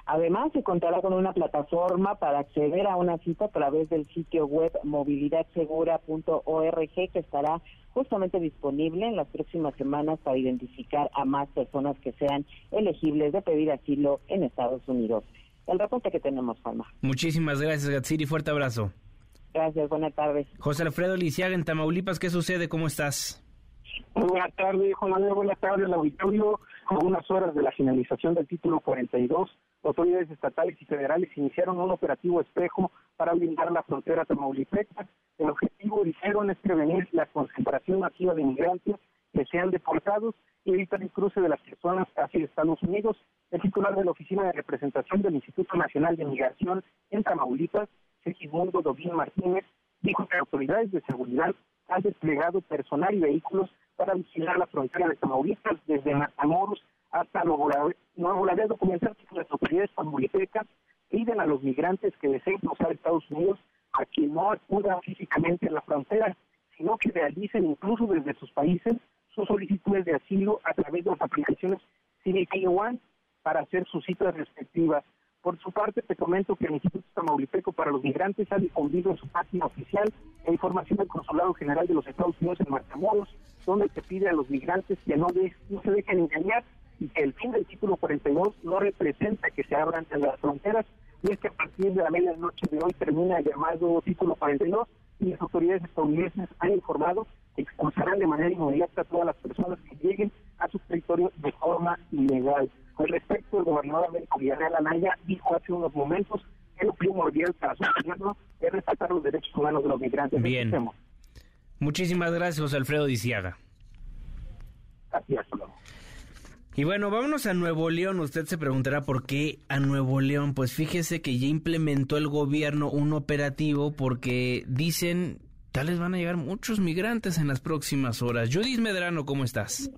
Además, se contará con una plataforma para acceder a una cita a través del sitio web movilidadsegura.org que estará justamente disponible en las próximas semanas para identificar a más personas que sean elegibles de pedir asilo en Estados Unidos el reporte que tenemos, Juanma. Muchísimas gracias, Gatsiri. Fuerte abrazo. Gracias, buenas tardes. José Alfredo Lisiaga, en Tamaulipas, ¿qué sucede? ¿Cómo estás? buenas tardes, Juan Manuel. Buenas tardes, el auditorio. A unas horas de la finalización del título 42, autoridades estatales y federales iniciaron un operativo espejo para blindar la frontera tamaulipeca. El objetivo, dijeron, es prevenir la concentración masiva de inmigrantes que sean deportados y evitar el cruce de las personas hacia Estados Unidos. El titular de la Oficina de Representación del Instituto Nacional de Migración en Tamaulipas, Segismundo Dovín Martínez, dijo que autoridades de seguridad han desplegado personal y vehículos para vigilar la frontera de Tamaulipas desde Matamoros hasta Nuevo Laredo, documentar que las autoridades tamaulipecas piden a los migrantes que deseen cruzar Estados Unidos a que no acudan físicamente a la frontera, sino que realicen incluso desde sus países sus solicitudes de asilo a través de las aplicaciones CBP One para hacer sus citas respectivas. Por su parte, te comento que el Instituto Tamaulipeco para los Migrantes ha difundido en su página oficial la información del Consulado General de los Estados Unidos en Matamoros, donde se pide a los migrantes que no, no se dejen engañar y que el fin del título 42 no representa que se abran las fronteras, y es que a partir de la medianoche de hoy termina el llamado título 42 y las autoridades estadounidenses han informado expulsarán de manera inmediata a todas las personas que lleguen a su territorio de forma ilegal. Al respecto, el gobernador Américo Villarreal Anaya dijo hace unos momentos que lo primordial para su gobierno es respetar los derechos humanos de los migrantes. Bien. Muchísimas gracias, José Alfredo Diciaga. Gracias. Y bueno, vámonos a Nuevo León. Usted se preguntará por qué a Nuevo León. Pues fíjese que ya implementó el gobierno un operativo porque dicen tal vez van a llegar muchos migrantes en las próximas horas. Judith Medrano, ¿cómo estás?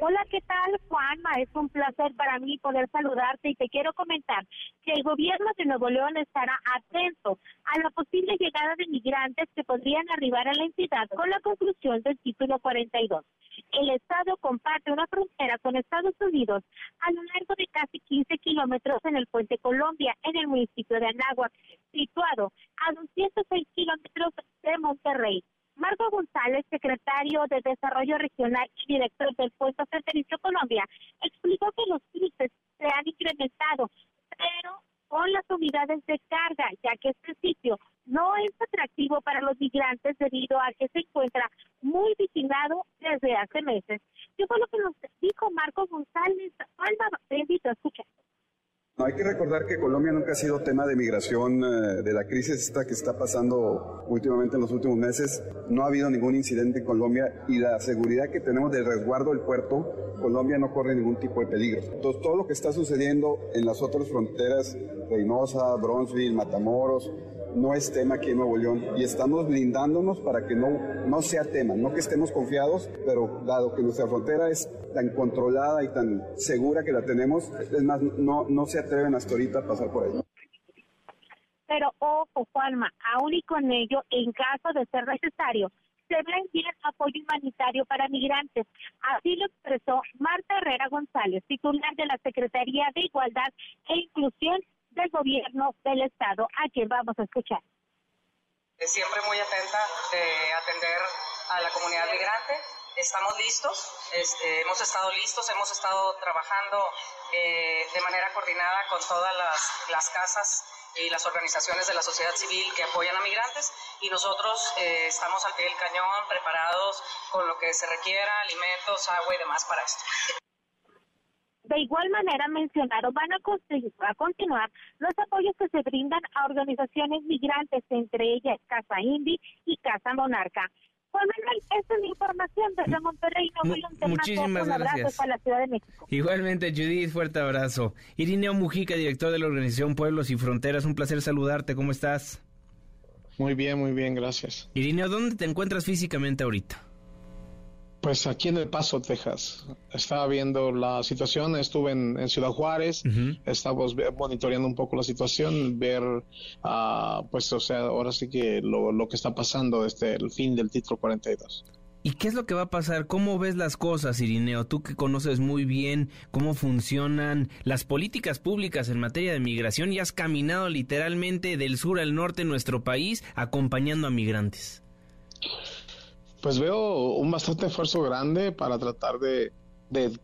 Hola, ¿qué tal, Juanma? Es un placer para mí poder saludarte y te quiero comentar que el gobierno de Nuevo León estará atento a la posible llegada de migrantes que podrían arribar a la entidad con la conclusión del título 42. El Estado comparte una frontera con Estados Unidos a lo largo de casi 15 kilómetros en el Puente Colombia, en el municipio de Anáhuac, situado a 206 kilómetros de Monterrey. Marco González, secretario de Desarrollo Regional y director del Puerto Fronterizo Colombia, explicó que los cruces se han incrementado, pero con las unidades de carga, ya que este sitio no es atractivo para los migrantes debido a que se encuentra muy vigilado desde hace meses. ¿Qué fue lo que nos dijo Marco González? Alba, te invito a escuchar. No, hay que recordar que Colombia nunca ha sido tema de migración eh, de la crisis esta que está pasando últimamente en los últimos meses. No ha habido ningún incidente en Colombia y la seguridad que tenemos del resguardo del puerto, Colombia no corre ningún tipo de peligro. Entonces, todo lo que está sucediendo en las otras fronteras, Reynosa, Bronzeville, Matamoros, no es tema aquí en Nuevo León y estamos blindándonos para que no, no sea tema, no que estemos confiados, pero dado que nuestra frontera es tan controlada y tan segura que la tenemos, es más, no, no se atreven hasta ahorita a pasar por ahí. Pero ojo, Juanma, aún y con ello, en caso de ser necesario, se va a apoyo humanitario para migrantes. Así lo expresó Marta Herrera González, titular de la Secretaría de Igualdad e Inclusión del Gobierno del Estado, a quien vamos a escuchar. Siempre muy atenta de atender a la comunidad migrante. Estamos listos, este, hemos estado listos, hemos estado trabajando eh, de manera coordinada con todas las, las casas y las organizaciones de la sociedad civil que apoyan a migrantes y nosotros eh, estamos al pie del cañón preparados con lo que se requiera, alimentos, agua y demás para esto. De igual manera mencionaron van a, a continuar los apoyos que se brindan a organizaciones migrantes, entre ellas Casa Indy y Casa Monarca. Juan Manuel, esta es la información desde Monterrey. No voy a Muchísimas un abrazo gracias. para la Ciudad de México. Igualmente, Judith, fuerte abrazo. Irineo Mujica, director de la organización Pueblos y Fronteras, un placer saludarte. ¿Cómo estás? Muy bien, muy bien, gracias. Irineo, ¿dónde te encuentras físicamente ahorita? Pues aquí en El Paso, Texas. Estaba viendo la situación, estuve en, en Ciudad Juárez, estamos ve- monitoreando un poco la situación, ver, ah, pues, o sea, ahora sí que lo, lo que está pasando desde el fin del título 42. ¿Y qué es lo que va a pasar? ¿Cómo ves las cosas, Irineo? Tú que conoces muy bien cómo funcionan las políticas públicas en materia de migración y has caminado literalmente del sur al norte en nuestro país acompañando a migrantes. Pues veo un bastante esfuerzo grande para tratar de,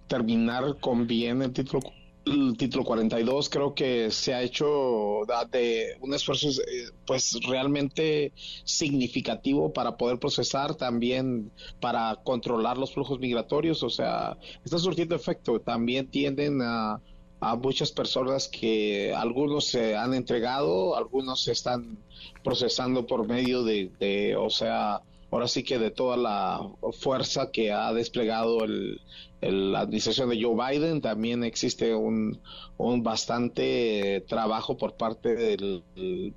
terminar con bien el título el título 42 creo que se ha hecho de un esfuerzo eh, pues realmente significativo para poder procesar también para controlar los flujos migratorios. O sea está surtiendo efecto. También tienden a a muchas personas que algunos se han entregado, algunos se están procesando por medio de, de, o sea, ahora sí que de toda la fuerza que ha desplegado el, la administración de Joe Biden, también existe un, un bastante trabajo por parte del,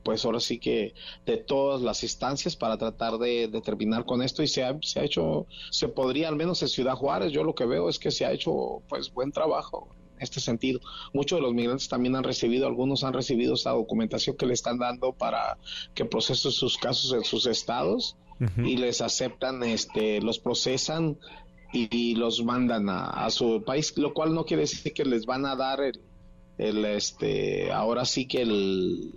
pues ahora sí que de todas las instancias para tratar de, de terminar con esto y se ha, se ha hecho, se podría al menos en Ciudad Juárez, yo lo que veo es que se ha hecho pues buen trabajo en este sentido. Muchos de los migrantes también han recibido, algunos han recibido esa documentación que le están dando para que procesen sus casos en sus estados y les aceptan, este, los procesan y, los mandan a, a su país, lo cual no quiere decir que les van a dar el, este, ahora sí que el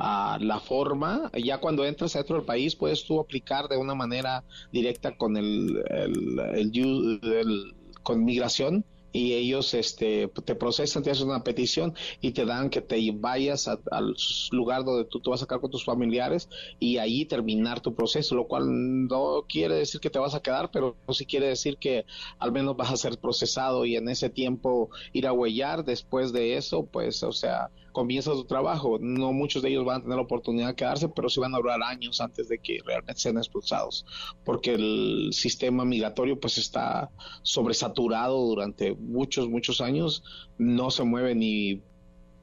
a la forma, ya cuando entras dentro del país puedes tú aplicar de una manera directa con el, el, el el- con migración y ellos este te procesan, te hacen una petición y te dan que te vayas al lugar donde tú te vas a sacar con tus familiares y ahí terminar tu proceso, lo cual no quiere decir que te vas a quedar, pero sí quiere decir que al menos vas a ser procesado y en ese tiempo ir a huellar, después de eso, pues, o sea, comienza tu trabajo. No muchos de ellos van a tener la oportunidad de quedarse, pero sí van a durar años antes de que realmente sean expulsados, porque el sistema migratorio pues está sobresaturado durante muchos, muchos años no se mueve ni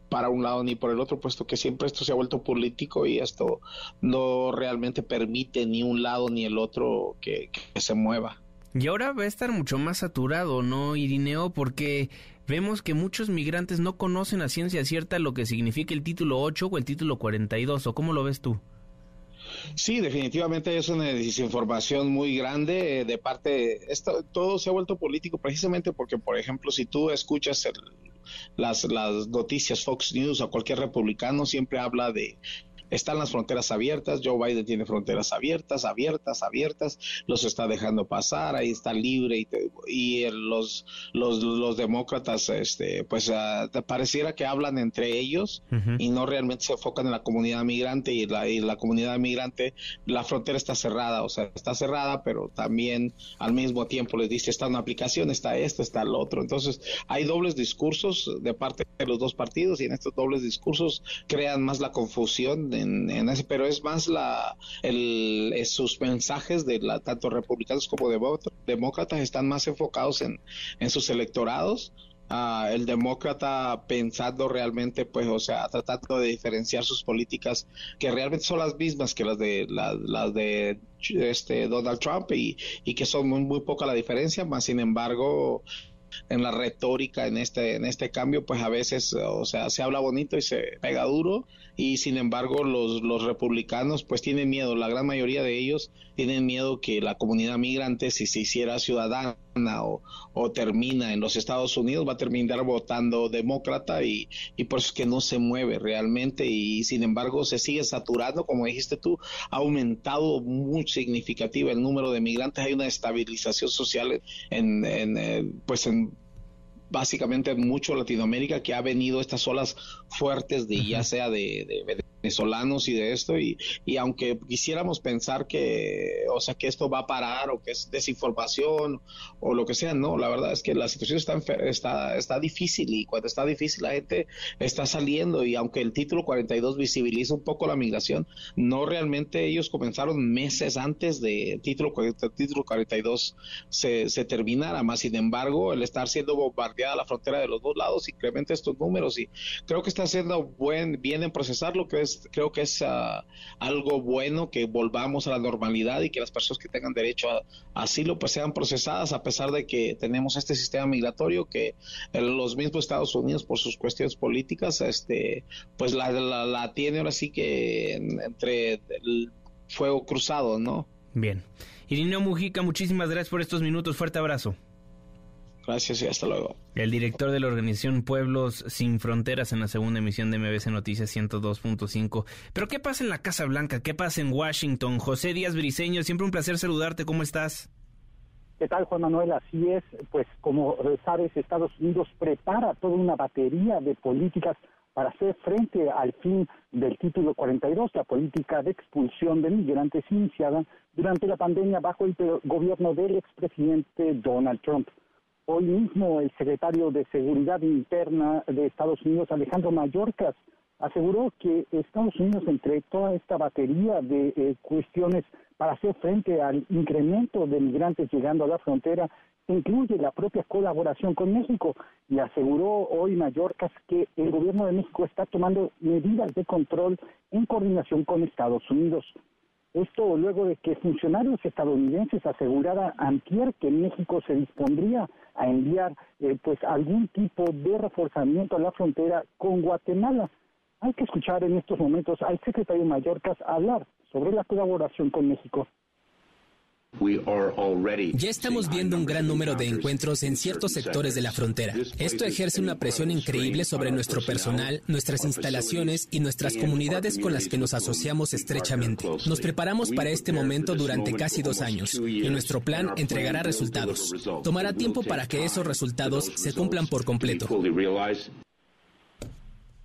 para un lado ni por el otro, puesto que siempre esto se ha vuelto político y esto no realmente permite ni un lado ni el otro que, que se mueva. Y ahora va a estar mucho más saturado, ¿no, Irineo? Porque vemos que muchos migrantes no conocen a ciencia cierta lo que significa el título 8 o el título 42, ¿o cómo lo ves tú? Sí, definitivamente es una desinformación muy grande eh, de parte, esto, todo se ha vuelto político precisamente porque, por ejemplo, si tú escuchas las, las noticias Fox News o cualquier republicano, siempre habla de están las fronteras abiertas, Joe Biden tiene fronteras abiertas, abiertas, abiertas, los está dejando pasar, ahí está libre y, y los, los, los, demócratas, este, pues uh, pareciera que hablan entre ellos y no realmente se enfocan en la comunidad migrante y la, y la comunidad migrante, la frontera está cerrada, o sea, está cerrada, pero también al mismo tiempo les dice, está una aplicación, está esto, está el otro. Entonces, hay dobles discursos de parte de los dos partidos y en estos dobles discursos crean más la confusión en, ese, pero es más la el, sus mensajes de la, tanto republicanos como demócratas están más enfocados en, en sus electorados. Uh, el demócrata pensando realmente, pues, o sea, tratando de diferenciar sus políticas que realmente son las mismas que las de las, de este Donald Trump y, y que son muy, muy poca la diferencia, más sin embargo en la retórica en este en este cambio pues a veces o sea se habla bonito y se pega duro y sin embargo los, los republicanos pues tienen miedo la gran mayoría de ellos tienen miedo que la comunidad migrante si se hiciera ciudadana o, o termina en los Estados Unidos va a terminar votando demócrata y, y por eso es que no se mueve realmente y sin embargo se sigue saturando como dijiste tú ha aumentado muy significativo el número de migrantes hay una estabilización social en, en eh, pues en básicamente mucho Latinoamérica que ha venido estas olas fuertes de ya sea de, de, venezolanos y de esto y, y, aunque quisiéramos pensar que o sea que esto va a parar o que es desinformación o lo que sea no la verdad es que la situación está está está difícil y cuando está difícil la gente está saliendo y aunque el título 42 visibiliza un poco la migración no realmente ellos comenzaron meses antes de título título 42 se, se terminara más sin embargo el estar siendo bombardeada la frontera de los dos lados incrementa estos números y creo que está haciendo buen bien en procesar lo que es creo que es uh, algo bueno que volvamos a la normalidad y que las personas que tengan derecho a, asilo pues sean procesadas a pesar de que tenemos este sistema migratorio que los mismos Estados Unidos por sus cuestiones políticas este pues la, la, la tiene ahora sí que entre el fuego cruzado, ¿no? Bien. Irineo Mujica, muchísimas gracias por estos minutos. Fuerte abrazo. Gracias y hasta luego. El director de la organización Pueblos Sin Fronteras en la segunda emisión de MBC Noticias 102.5. Pero ¿qué pasa en la Casa Blanca? ¿Qué pasa en Washington? José Díaz Briseño, siempre un placer saludarte. ¿Cómo estás? ¿Qué tal, Juan Manuel? Así es, pues como sabes, Estados Unidos prepara toda una batería de políticas para hacer frente al fin del título 42, la política de expulsión de migrantes iniciada durante la pandemia bajo el gobierno del expresidente Donald Trump. Hoy mismo el secretario de Seguridad Interna de Estados Unidos, Alejandro Mayorkas, aseguró que Estados Unidos, entre toda esta batería de eh, cuestiones para hacer frente al incremento de migrantes llegando a la frontera, incluye la propia colaboración con México y aseguró hoy Mayorkas que el gobierno de México está tomando medidas de control en coordinación con Estados Unidos. Esto luego de que funcionarios estadounidenses aseguraran antier que México se dispondría a enviar eh, pues algún tipo de reforzamiento a la frontera con Guatemala. Hay que escuchar en estos momentos al secretario Mallorcas hablar sobre la colaboración con México. Ya estamos viendo un gran número de encuentros en ciertos sectores de la frontera. Esto ejerce una presión increíble sobre nuestro personal, nuestras instalaciones y nuestras comunidades con las que nos asociamos estrechamente. Nos preparamos para este momento durante casi dos años y nuestro plan entregará resultados. Tomará tiempo para que esos resultados se cumplan por completo.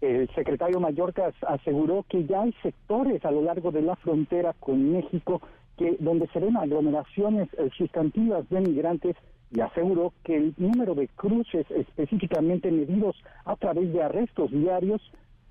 El secretario Mallorca aseguró que ya hay sectores a lo largo de la frontera con México donde se ven aglomeraciones eh, sustantivas de migrantes y aseguró que el número de cruces específicamente medidos a través de arrestos diarios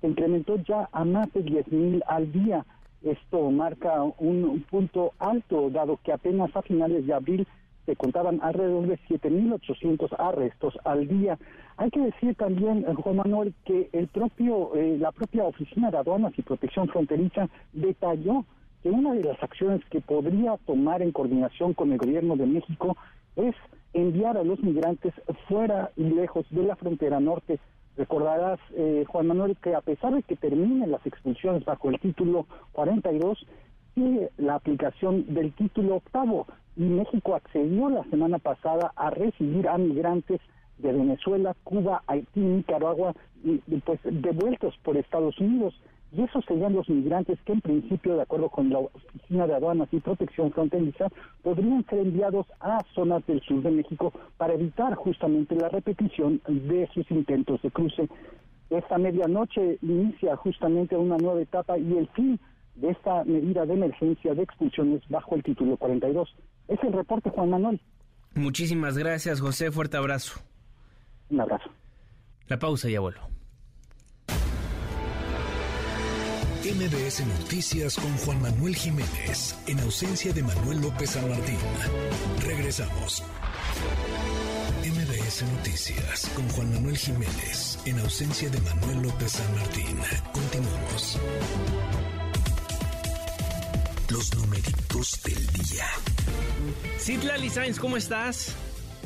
se incrementó ya a más de 10.000 al día. Esto marca un, punto alto, dado que apenas a finales de abril se contaban alrededor de 7.800 arrestos al día. Hay que decir también, eh, Juan Manuel, que el propio, eh, la propia Oficina de Aduanas y Protección Fronteriza detalló que una de las acciones que podría tomar en coordinación con el gobierno de México es enviar a los migrantes fuera y lejos de la frontera norte. Recordarás, eh, Juan Manuel, que a pesar de que terminen las expulsiones bajo el título 42, sigue la aplicación del título octavo y México accedió la semana pasada a recibir a migrantes de Venezuela, Cuba, Haití, Nicaragua, y, pues devueltos por Estados Unidos. Y esos serían los migrantes que en principio, de acuerdo con la Oficina de Aduanas y Protección Fronteriza, podrían ser enviados a zonas del sur de México para evitar justamente la repetición de sus intentos de cruce. Esta medianoche inicia justamente una nueva etapa y el fin de esta medida de emergencia de expulsiones bajo el título 42. Es el reporte, Juan Manuel. Muchísimas gracias, José. Fuerte abrazo. Un abrazo. La pausa y vuelvo. MBS Noticias con Juan Manuel Jiménez, en ausencia de Manuel López San Martín. Regresamos. MBS Noticias con Juan Manuel Jiménez, en ausencia de Manuel López San Martín. Continuamos. Los numeritos del día. Citlali Sainz, ¿cómo estás?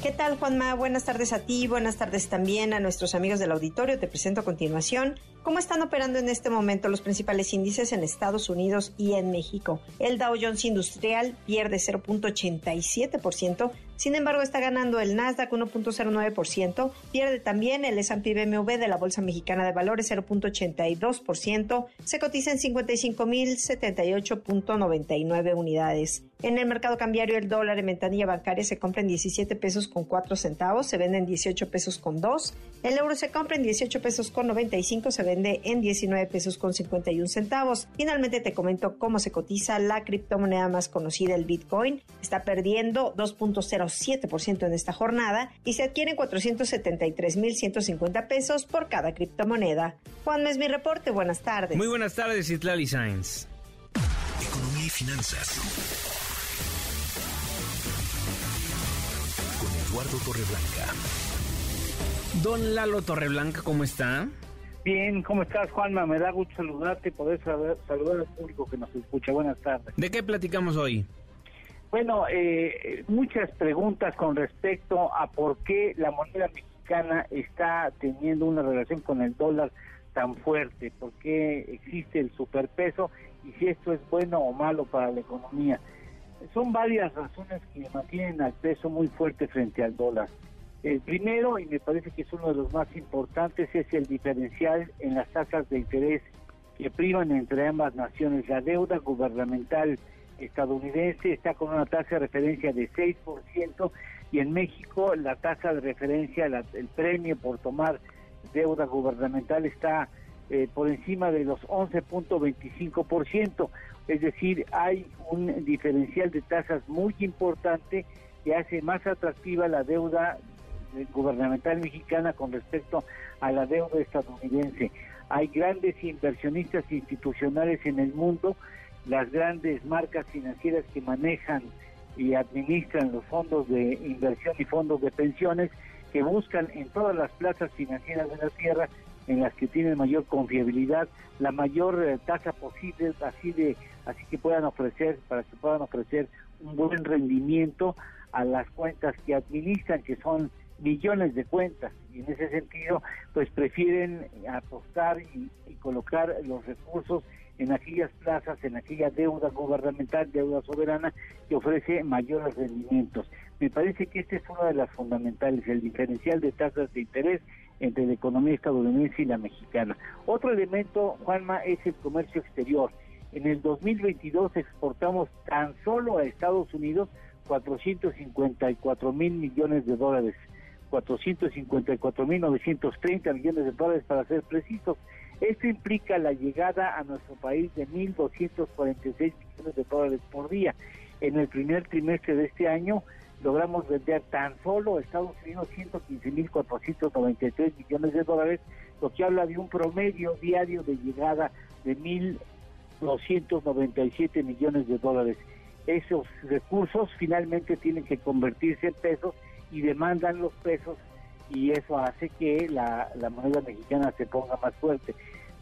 ¿Qué tal, Juanma? Buenas tardes a ti, buenas tardes también a nuestros amigos del auditorio. Te presento a continuación cómo están operando en este momento los principales índices en Estados Unidos y en México. El Dow Jones Industrial pierde 0.87%, sin embargo, está ganando el Nasdaq 1.09%, pierde también el S&P BMW de la Bolsa Mexicana de Valores 0.82%, se cotiza en 55.078.99 unidades. En el mercado cambiario, el dólar en ventanilla bancaria se compra en 17 pesos con 4 centavos, se vende en 18 pesos con 2. El euro se compra en 18 pesos con 95, se en 19 pesos con 51 centavos. Finalmente te comento cómo se cotiza la criptomoneda más conocida, el Bitcoin. Está perdiendo 2.07% en esta jornada y se adquieren 473.150 pesos por cada criptomoneda. Juan es mi reporte. Buenas tardes. Muy buenas tardes, Itlali Sainz. Economía y finanzas. Eduardo Torreblanca. Don Lalo Torreblanca, ¿cómo está? Bien, ¿cómo estás, Juanma? Me da gusto saludarte y poder saludar al público que nos escucha. Buenas tardes. ¿De qué platicamos hoy? Bueno, eh, muchas preguntas con respecto a por qué la moneda mexicana está teniendo una relación con el dólar tan fuerte, por qué existe el superpeso y si esto es bueno o malo para la economía son varias razones que mantienen al peso muy fuerte frente al dólar. El primero, y me parece que es uno de los más importantes, es el diferencial en las tasas de interés que privan entre ambas naciones. La deuda gubernamental estadounidense está con una tasa de referencia de 6% y en México la tasa de referencia, el premio por tomar deuda gubernamental está eh, por encima de los 11.25%. Es decir, hay un diferencial de tasas muy importante que hace más atractiva la deuda gubernamental mexicana con respecto a la deuda estadounidense. Hay grandes inversionistas institucionales en el mundo, las grandes marcas financieras que manejan y administran los fondos de inversión y fondos de pensiones que buscan en todas las plazas financieras de la tierra en las que tienen mayor confiabilidad, la mayor eh, tasa posible, así de así que puedan ofrecer para que puedan ofrecer un buen rendimiento a las cuentas que administran, que son millones de cuentas y en ese sentido pues prefieren apostar y, y, colocar los recursos en aquellas plazas, en aquella deuda gubernamental, deuda soberana que ofrece mayores rendimientos. Me parece que esta es una de las fundamentales, el diferencial de tasas de interés entre la economía estadounidense y la mexicana. Otro elemento, Juanma, es el comercio exterior. En el 2022 exportamos tan solo a Estados Unidos 454 mil millones de dólares, 454 mil 930 millones de dólares para ser precisos. Esto implica la llegada a nuestro país de 1.246 millones de dólares por día. En el primer trimestre de este año logramos vender tan solo a Estados Unidos 115.493 millones de dólares, lo que habla de un promedio diario de llegada de 1.297 millones de dólares. esos recursos finalmente tienen que convertirse en pesos y demandan los pesos y eso hace que la, la moneda mexicana se ponga más fuerte.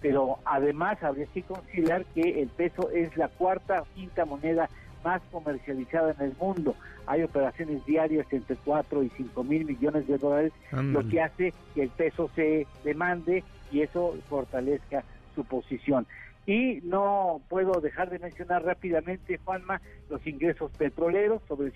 Pero además habría que considerar que el peso es la cuarta o quinta moneda más comercializada en el mundo. Hay operaciones diarias entre 4 y 5 mil millones de dólares, lo que hace que el peso se demande y eso fortalezca su posición. Y no puedo dejar de mencionar rápidamente, Juanma, los ingresos petroleros, sobre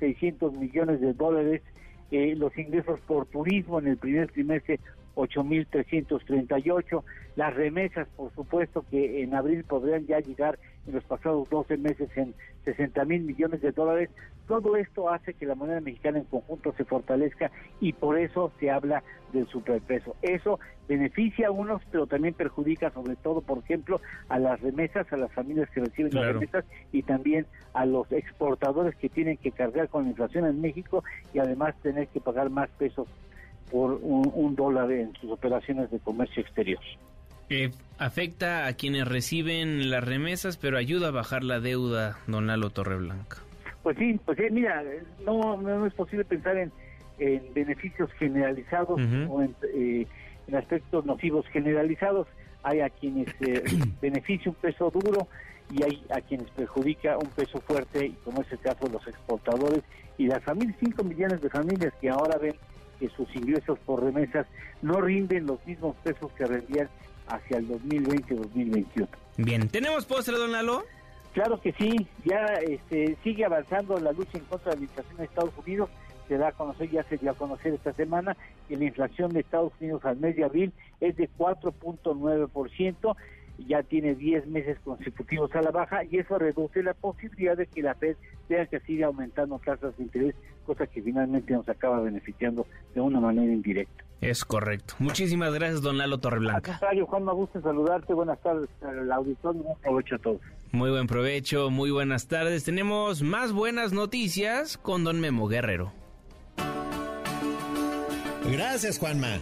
7.600 millones de dólares, eh, los ingresos por turismo en el primer trimestre 8.338, las remesas, por supuesto, que en abril podrían ya llegar en los pasados 12 meses en 60 mil millones de dólares. Todo esto hace que la moneda mexicana en conjunto se fortalezca y por eso se habla del superpeso. Eso beneficia a unos, pero también perjudica sobre todo, por ejemplo, a las remesas, a las familias que reciben las remesas y también a los exportadores que tienen que cargar con la inflación en México y además tener que pagar más pesos por un, dólar en sus operaciones de comercio exterior. afecta a quienes reciben las remesas, pero ayuda a bajar la deuda, don Lalo Torreblanca. Pues sí, pues sí, mira, no, no es posible pensar en, beneficios generalizados o eh, en, aspectos nocivos generalizados. Hay a quienes eh, beneficia un peso duro y hay a quienes perjudica un peso fuerte, como es el caso de los exportadores y las familias, 5 millones de familias que ahora ven que sus ingresos por remesas no rinden los mismos pesos que rendían hacia el 2020-2021. Bien, ¿tenemos postre, don Lalo? Claro que sí, ya este, sigue avanzando la lucha en contra de la inflación de Estados Unidos, se da a conocer, ya se dio a conocer esta semana, que la inflación de Estados Unidos al mes de abril es de 4.9%, ya tiene 10 meses consecutivos a la baja y eso reduce la posibilidad de que la Fed tenga que siga aumentando tasas de interés, cosa que finalmente nos acaba beneficiando de una manera indirecta. Es correcto. Muchísimas gracias, don Lalo Torreblanca. Mario, Juan, me gusta saludarte. Buenas tardes al auditorio. Buen provecho a todos. Muy buen provecho, muy buenas tardes. Tenemos más buenas noticias con don Memo Guerrero. Gracias, Juanma.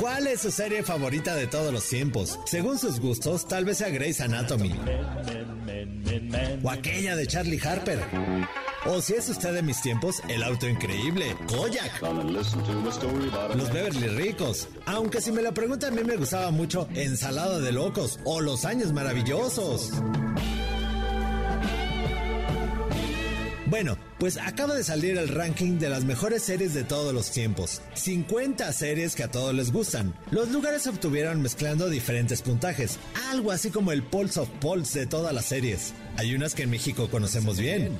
¿Cuál es su serie favorita de todos los tiempos? Según sus gustos, tal vez sea Grey's Anatomy. O aquella de Charlie Harper. O si es usted de mis tiempos, El Auto Increíble, Koyak. Los Beverly Ricos. Aunque si me lo preguntan, a mí me gustaba mucho Ensalada de Locos o Los Años Maravillosos. Bueno, pues acaba de salir el ranking de las mejores series de todos los tiempos. 50 series que a todos les gustan. Los lugares se obtuvieron mezclando diferentes puntajes, algo así como el Pulse of Pulse de todas las series. Hay unas que en México conocemos bien.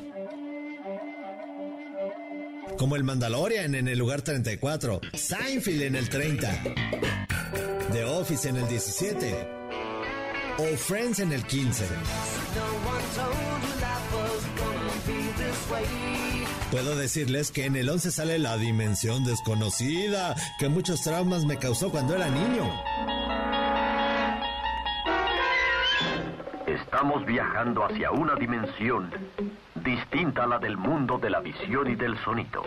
Como el Mandalorian en el lugar 34, Seinfeld en el 30, The Office en el 17 o Friends en el 15. Puedo decirles que en el 11 sale La Dimensión Desconocida, que muchos traumas me causó cuando era niño. Estamos viajando hacia una dimensión distinta a la del mundo de la visión y del sonido.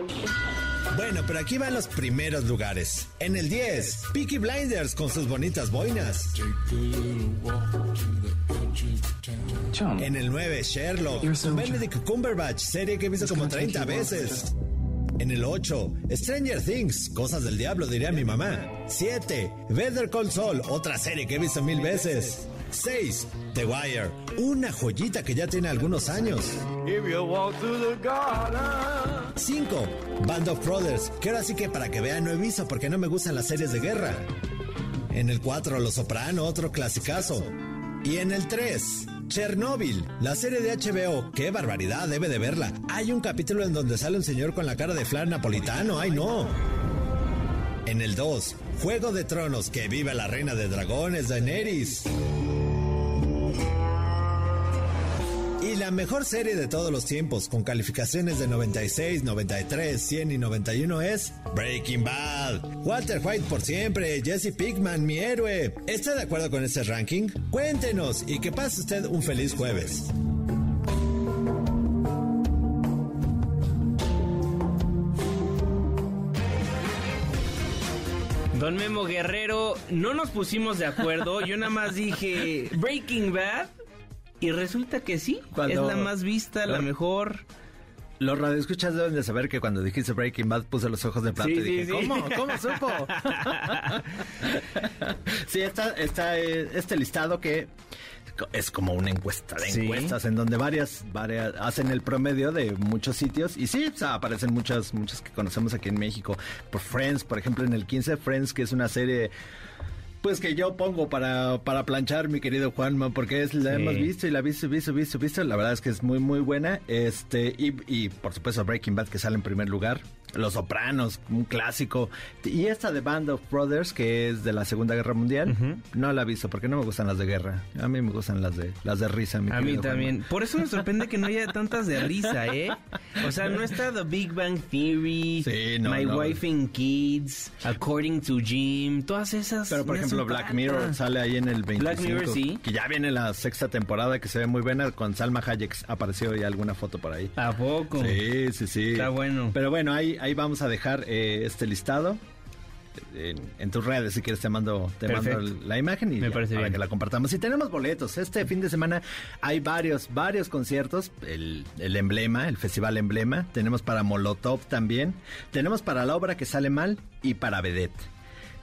Bueno, pero aquí van los primeros lugares. En el 10, Peaky Blinders con sus bonitas boinas. En el 9, Sherlock. Benedict Cumberbatch, serie que he visto como 30 veces. En el 8, Stranger Things, cosas del diablo, diría mi mamá. 7, Better Call Saul, otra serie que he visto mil veces. 6. The Wire, una joyita que ya tiene algunos años. 5. Band of Brothers, que ahora sí que para que vean no he visto porque no me gustan las series de guerra. En el 4, Los Soprano, otro clasicazo. Y en el 3, Chernobyl, la serie de HBO. ¡Qué barbaridad! Debe de verla. Hay un capítulo en donde sale un señor con la cara de flan napolitano. ¡Ay, no! En el 2, Juego de Tronos. ¡Que viva la reina de dragones, Daenerys! La mejor serie de todos los tiempos, con calificaciones de 96, 93, 100 y 91 es Breaking Bad. Walter White por siempre, Jesse Pickman, mi héroe. ¿Está de acuerdo con este ranking? Cuéntenos y que pase usted un feliz jueves. Don Memo Guerrero, no nos pusimos de acuerdo. Yo nada más dije Breaking Bad. Y resulta que sí, es la más vista, la mejor. Los radioescuchas deben de saber que cuando dijiste Breaking Bad puse los ojos de plata y dije, ¿cómo? ¿Cómo supo? sí, está, está eh, este listado que es como una encuesta de encuestas en donde varias, varias hacen el promedio de muchos sitios y sí, aparecen muchas, muchas que conocemos aquí en México. Por Friends, por ejemplo, en el 15, Friends, que es una serie pues que yo pongo para, para planchar, mi querido Juanma, porque es la hemos visto y la visto, visto, visto, visto. La verdad es que es muy, muy buena. Este, y, y por supuesto Breaking Bad que sale en primer lugar. Los Sopranos, un clásico. Y esta de Band of Brothers, que es de la Segunda Guerra Mundial, no la he visto porque no me gustan las de guerra. A mí me gustan las de las de risa. a mí también. Por eso me sorprende que no haya tantas de risa, ¿eh? O sea, no está The Big Bang Theory, My Wife and Kids, According to Jim, todas esas. Pero por ejemplo, Black Mirror sale ahí en el 25. Black Mirror, sí. Que ya viene la sexta temporada que se ve muy buena con Salma Hayek. Apareció ya alguna foto por ahí. ¿A poco? Sí, sí, sí. Está bueno. Pero bueno, hay ahí vamos a dejar eh, este listado. En, tus redes, si quieres te mando, te mando la imagen y para que la compartamos. Y tenemos boletos. Este fin de semana hay varios, varios conciertos. El, el, emblema, el festival emblema. Tenemos para Molotov también. Tenemos para la obra que sale mal y para Vedette.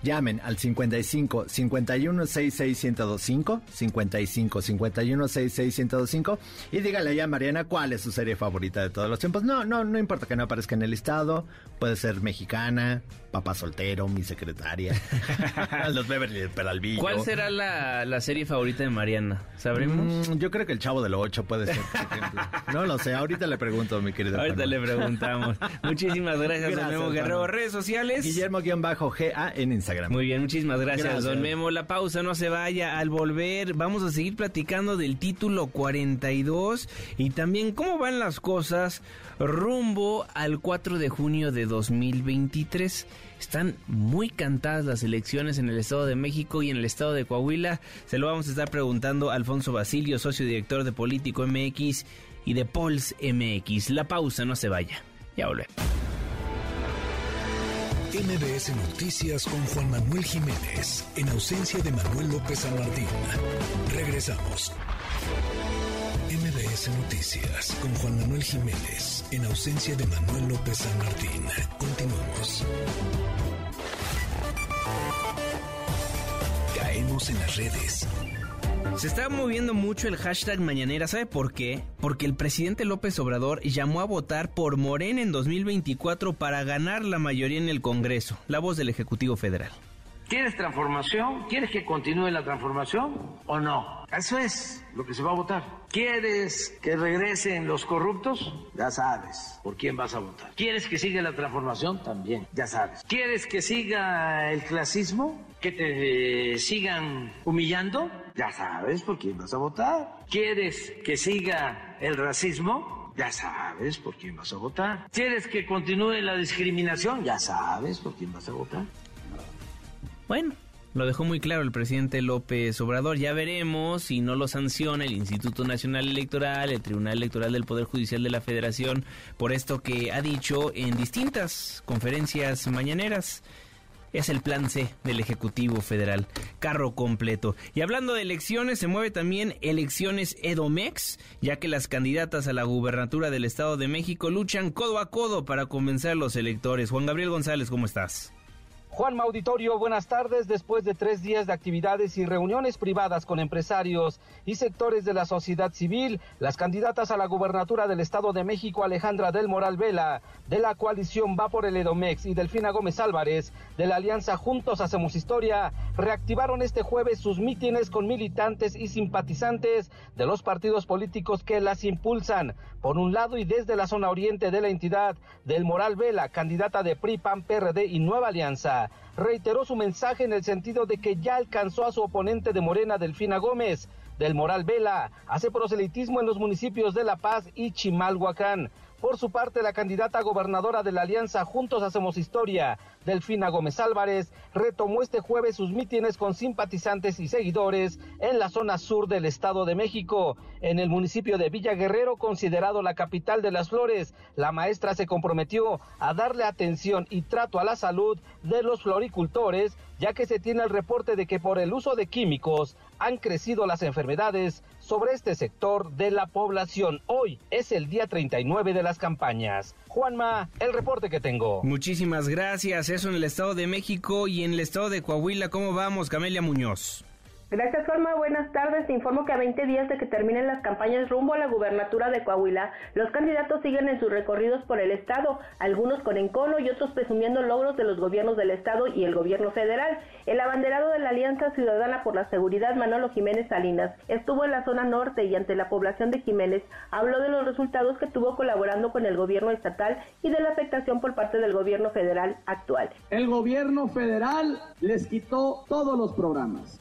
Llamen al 55 51 66 1025, 55 51 66 1025 y dígale ya a Mariana cuál es su serie favorita de todos los tiempos. No, no, no importa que no aparezca en el listado, puede ser mexicana, papá soltero, mi secretaria, los Beverly Peralvillo. ¿Cuál será la, serie favorita de Mariana? ¿Sabremos? Mm, yo creo que el Chavo de los Ocho puede ser, por ejemplo. No lo sé, ahorita le pregunto, mi querido. Ahorita le preguntamos. Muchísimas gracias, gracias Memo Guerrero. Redes sociales. Guillermo-GA en Instagram. Muy bien, muchísimas gracias, don Memo. La pausa no se vaya. Al volver, vamos a seguir platicando del título 42 y también cómo van las cosas rumbo al 4 de junio de 2023. Están muy cantadas las elecciones en el Estado de México y en el Estado de Coahuila. Se lo vamos a estar preguntando a Alfonso Basilio, socio director de Político MX y de Pols MX. La pausa, no se vaya. Ya volvemos. MBS Noticias con Juan Manuel Jiménez, en ausencia de Manuel López San Martín. Regresamos. MBS Noticias con Juan Manuel Jiménez, en ausencia de Manuel López San Martín. Continuamos. Caemos en las redes. Se está moviendo mucho el hashtag mañanera. ¿Sabe por qué? Porque el presidente López Obrador llamó a votar por Morena en 2024 para ganar la mayoría en el Congreso. La voz del Ejecutivo Federal. ¿Quieres transformación? ¿Quieres que continúe la transformación o no? Eso es lo que se va a votar. ¿Quieres que regresen los corruptos? Ya sabes por quién vas a votar. ¿Quieres que siga la transformación? También, ya sabes. ¿Quieres que siga el clasismo? ¿Que te sigan humillando? Ya sabes por quién vas a votar. ¿Quieres que siga el racismo? Ya sabes por quién vas a votar. ¿Quieres que continúe la discriminación? Ya sabes por quién vas a votar. Bueno, lo dejó muy claro el presidente López Obrador. Ya veremos si no lo sanciona el Instituto Nacional Electoral, el Tribunal Electoral del Poder Judicial de la Federación, por esto que ha dicho en distintas conferencias mañaneras es el plan C del Ejecutivo Federal. Carro completo. Y hablando de elecciones, se mueve también elecciones Edomex, ya que las candidatas a la gubernatura del Estado de México luchan codo a codo para convencer a los electores. Juan Gabriel González, ¿cómo estás? Juan Auditorio, buenas tardes. Después de tres días de actividades y reuniones privadas con empresarios y sectores de la sociedad civil, las candidatas a la gubernatura del Estado de México, Alejandra del Moral Vela, de la coalición Va por el Edomex y Delfina Gómez Álvarez, de la alianza Juntos Hacemos Historia, reactivaron este jueves sus mítines con militantes y simpatizantes de los partidos políticos que las impulsan. Por un lado y desde la zona oriente de la entidad, del Moral Vela, candidata de PRI, PAN, PRD y Nueva Alianza reiteró su mensaje en el sentido de que ya alcanzó a su oponente de Morena, Delfina Gómez, del Moral Vela hace proselitismo en los municipios de La Paz y Chimalhuacán. Por su parte, la candidata gobernadora de la Alianza Juntos Hacemos Historia, Delfina Gómez Álvarez, retomó este jueves sus mítines con simpatizantes y seguidores en la zona sur del Estado de México. En el municipio de Villa Guerrero, considerado la capital de las flores, la maestra se comprometió a darle atención y trato a la salud de los floricultores, ya que se tiene el reporte de que por el uso de químicos han crecido las enfermedades sobre este sector de la población. Hoy es el día 39 de las campañas. Juanma, el reporte que tengo. Muchísimas gracias. Eso en el Estado de México y en el Estado de Coahuila. ¿Cómo vamos, Camelia Muñoz? Gracias, Forma. Buenas tardes. Informo que a 20 días de que terminen las campañas rumbo a la gubernatura de Coahuila, los candidatos siguen en sus recorridos por el Estado, algunos con encono y otros presumiendo logros de los gobiernos del Estado y el gobierno federal. El abanderado de la Alianza Ciudadana por la Seguridad, Manolo Jiménez Salinas, estuvo en la zona norte y ante la población de Jiménez habló de los resultados que tuvo colaborando con el gobierno estatal y de la afectación por parte del gobierno federal actual. El gobierno federal les quitó todos los programas,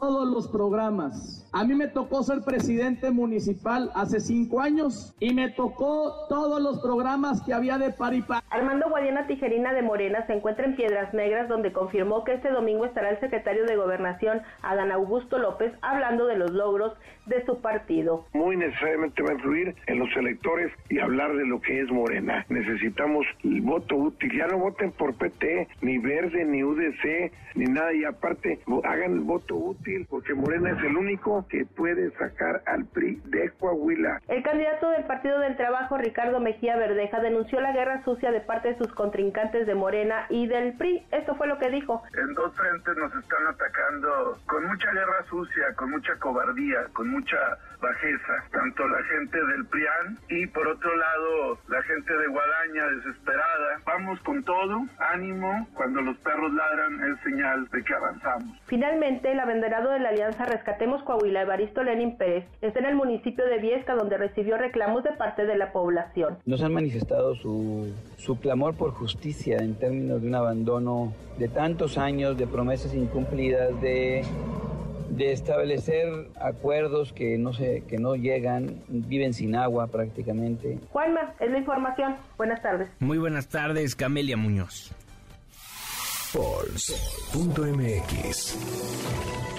todos los programas. A mí me tocó ser presidente municipal hace cinco años y me tocó todos los programas que había de Paripá. Armando Guadiana Tijerina de Morena se encuentra en Piedras Negras donde confirmó que este domingo estará el secretario de Gobernación, Adán Augusto López, hablando de los logros de su partido. Muy necesariamente va a influir en los electores y hablar de lo que es Morena. Necesitamos el voto útil. Ya no voten por PT, ni Verde, ni UDC, ni nada. Y aparte, hagan el voto útil porque Morena es el único que puede sacar al PRI de Coahuila. El candidato del Partido del Trabajo, Ricardo Mejía Verdeja, denunció la guerra sucia de parte de sus contrincantes de Morena y del PRI. Esto fue lo que dijo. En dos frentes nos están atacando con mucha guerra sucia, con mucha cobardía, con mucha bajeza, tanto la gente del PRIAN y por otro lado la gente de Guadaña desesperada. Vamos con todo, ánimo, cuando los perros ladran es señal de que avanzamos. Finalmente, el abanderado de la Alianza Rescatemos Coahuila, Evaristo Lenin Pérez, está en el municipio de Viesca donde recibió reclamos de parte de la población. Nos han manifestado su, su clamor por justicia en términos de un abandono de tantos años, de promesas incumplidas, de de establecer acuerdos que no se que no llegan, viven sin agua prácticamente. Juanma, es la información. Buenas tardes. Muy buenas tardes, Camelia Muñoz. Pulse.mx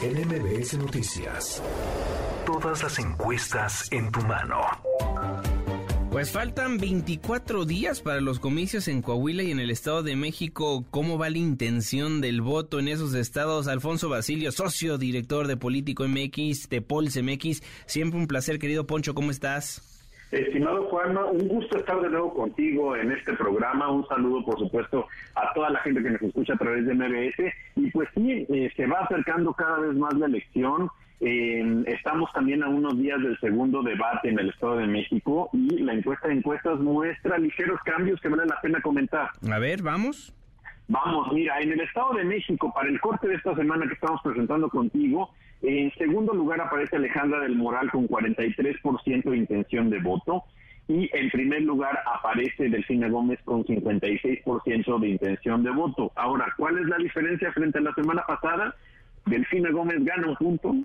NMBS Noticias. Todas las encuestas en tu mano. Pues faltan 24 días para los comicios en Coahuila y en el Estado de México. ¿Cómo va la intención del voto en esos estados? Alfonso Basilio, socio director de Político MX, de Pols MX. Siempre un placer, querido Poncho, ¿cómo estás? Estimado Juanma, un gusto estar de nuevo contigo en este programa. Un saludo, por supuesto, a toda la gente que nos escucha a través de MBS. Y pues sí, eh, se va acercando cada vez más la elección. Eh, estamos también a unos días del segundo debate en el Estado de México y la encuesta de encuestas muestra ligeros cambios que vale la pena comentar. A ver, vamos. Vamos, mira, en el Estado de México, para el corte de esta semana que estamos presentando contigo, en segundo lugar aparece Alejandra del Moral con 43% de intención de voto. Y en primer lugar aparece Delfina Gómez con 56% de intención de voto. Ahora, ¿cuál es la diferencia frente a la semana pasada? Delfina Gómez gana un punto,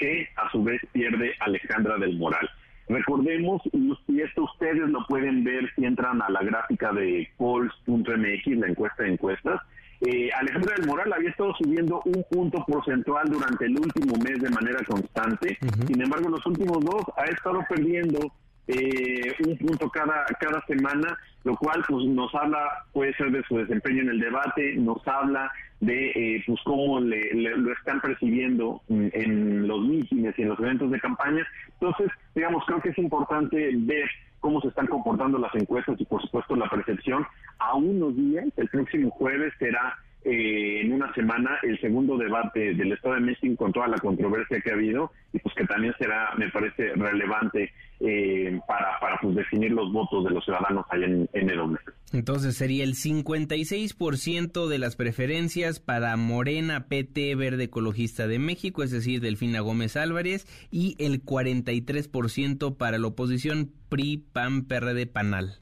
que a su vez pierde Alejandra del Moral. Recordemos, y esto ustedes lo pueden ver si entran a la gráfica de polls.mx, la encuesta de encuestas, eh, Alejandra del Moral había estado subiendo un punto porcentual durante el último mes de manera constante, sin embargo los últimos dos ha estado perdiendo eh, un punto cada, cada semana, lo cual pues nos habla, puede ser de su desempeño en el debate, nos habla de eh, pues cómo le, lo están percibiendo en, los mítines y en los eventos de campaña. Entonces, digamos, creo que es importante ver cómo se están comportando las encuestas y por supuesto la percepción a unos días. El próximo jueves será eh, en una semana el segundo debate del Estado de México con toda la controversia que ha habido y pues que también será, me parece, relevante eh, para, para pues, definir los votos de los ciudadanos allá en, en el Entonces sería el 56% de las preferencias para Morena, PT, Verde Ecologista de México, es decir, Delfina Gómez Álvarez, y el 43% para la oposición PRI, PAN, PRD, PANAL.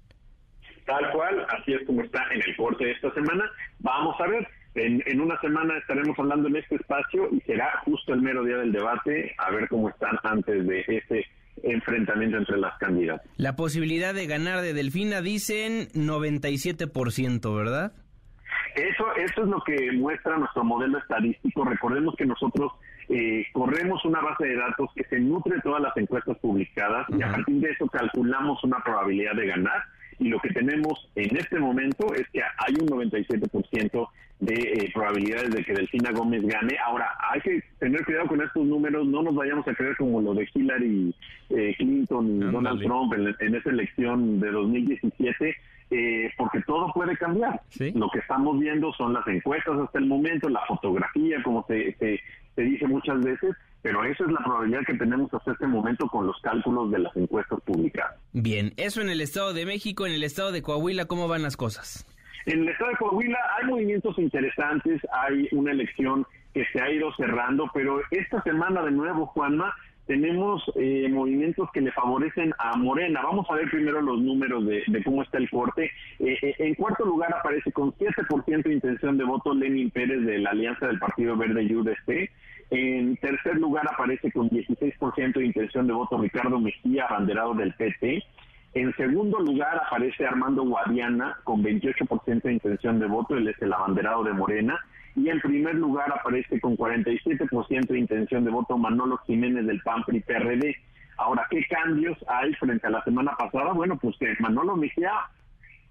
Tal cual, así es como está en el corte de esta semana. Vamos a ver, En, en, una semana estaremos hablando en este espacio y será justo el mero día del debate a ver cómo están antes de ese enfrentamiento entre las candidatas. La posibilidad de ganar de Delfina dicen 97%, ¿verdad? Eso, eso es lo que muestra nuestro modelo estadístico. Recordemos que nosotros eh, corremos una base de datos que se nutre de todas las encuestas publicadas y a partir de eso calculamos una probabilidad de ganar y lo que tenemos en este momento es que hay un 97% de eh, probabilidades de que Delfina Gómez gane. Ahora, hay que tener cuidado con estos números, no nos vayamos a creer como lo de Hillary eh, Clinton y Donald Trump en, en, esa elección de 2017. Eh, porque todo puede cambiar. Lo que estamos viendo son las encuestas hasta el momento, la fotografía, como se, se, se dice muchas veces, pero esa es la probabilidad que tenemos hasta este momento con los cálculos de las encuestas publicadas. Bien, eso en el Estado de México, en el Estado de Coahuila, ¿cómo van las cosas? En el Estado de Coahuila hay movimientos interesantes, hay una elección que se ha ido cerrando, pero esta semana de nuevo, Juanma, tenemos eh, movimientos que le favorecen a Morena. Vamos a ver primero los números de, cómo está el corte. Eh, eh, en cuarto lugar aparece con 7% de intención de voto Lenin Pérez de la Alianza del Partido Verde y UDC. En tercer lugar aparece con 16% de intención de voto Ricardo Mejía, abanderado del PT. En segundo lugar aparece Armando Guadiana con 28% de intención de voto, él es el abanderado de Morena. Y en primer lugar aparece con 47% de intención de voto Manolo Jiménez del PAN PRI PRD. Ahora, ¿qué cambios hay frente a la semana pasada? Bueno, pues que Manolo Mejía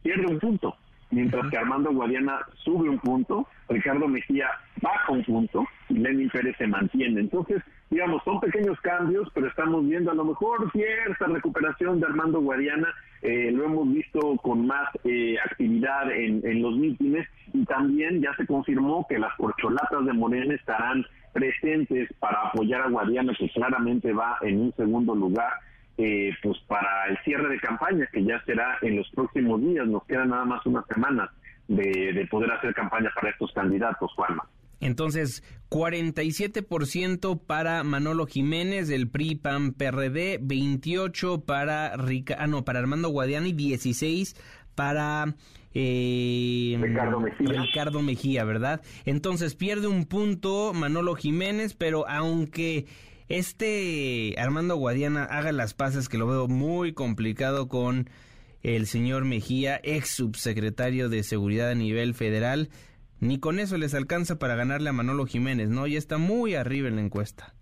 pierde un punto, mientras que Armando Guadiana sube un punto, Ricardo Mejía baja un punto y Lenin Pérez se mantiene. Entonces, digamos, son pequeños cambios, pero estamos viendo a lo mejor cierta recuperación de Armando Guadiana, eh, lo hemos visto con más eh, actividad en, en los mítines y también ya se confirmó que las corcholatas de Morena estarán presentes para apoyar a Guadiana, que claramente va en un segundo lugar. Eh, pues para el cierre de campaña que ya será en los próximos días, nos quedan nada más unas semanas de, de poder hacer campaña para estos candidatos, Juanma. Entonces, 47% para Manolo Jiménez del PRI PAN PRD, 28 para Rica, ah, no, para Armando Guadiani, 16 para eh, Ricardo Mejía. Ricardo Mejía, ¿verdad? Entonces pierde un punto Manolo Jiménez, pero aunque este Armando Guadiana haga las paces, que lo veo muy complicado con el señor Mejía, ex subsecretario de Seguridad a nivel federal, ni con eso les alcanza para ganarle a Manolo Jiménez, ¿no? Ya está muy arriba en la encuesta.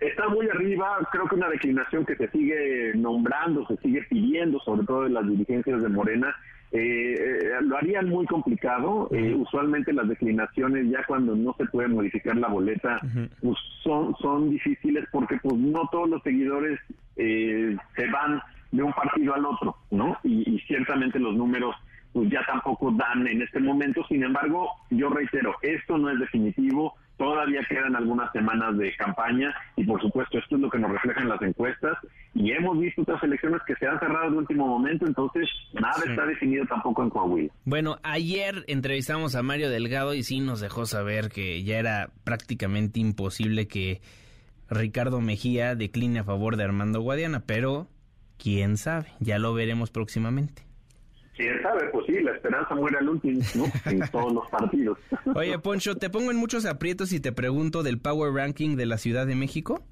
Está muy arriba, creo que una declinación que se sigue nombrando, se sigue pidiendo, sobre todo de las dirigencias de Morena, lo harían muy complicado. Eh, usualmente las declinaciones ya cuando no se puede modificar la boleta, pues son son difíciles porque pues no todos los seguidores se van de un partido al otro, ¿no? Y, y ciertamente los números pues ya tampoco dan en este momento. Sin embargo, yo reitero, esto no es definitivo. Todavía quedan algunas semanas de campaña y por supuesto esto es lo que nos reflejan las encuestas. Y hemos visto otras elecciones que se han cerrado de último momento, entonces nada está definido tampoco en Coahuila. Bueno, ayer entrevistamos a Mario Delgado y sí nos dejó saber que ya era prácticamente imposible que Ricardo Mejía decline a favor de Armando Guadiana, pero quién sabe, ya lo veremos próximamente quién sabe, pues sí, la esperanza muere al último, ¿no? En todos los partidos. Oye, Poncho, ¿te pongo en muchos aprietos y te pregunto del Power Ranking de la Ciudad de México?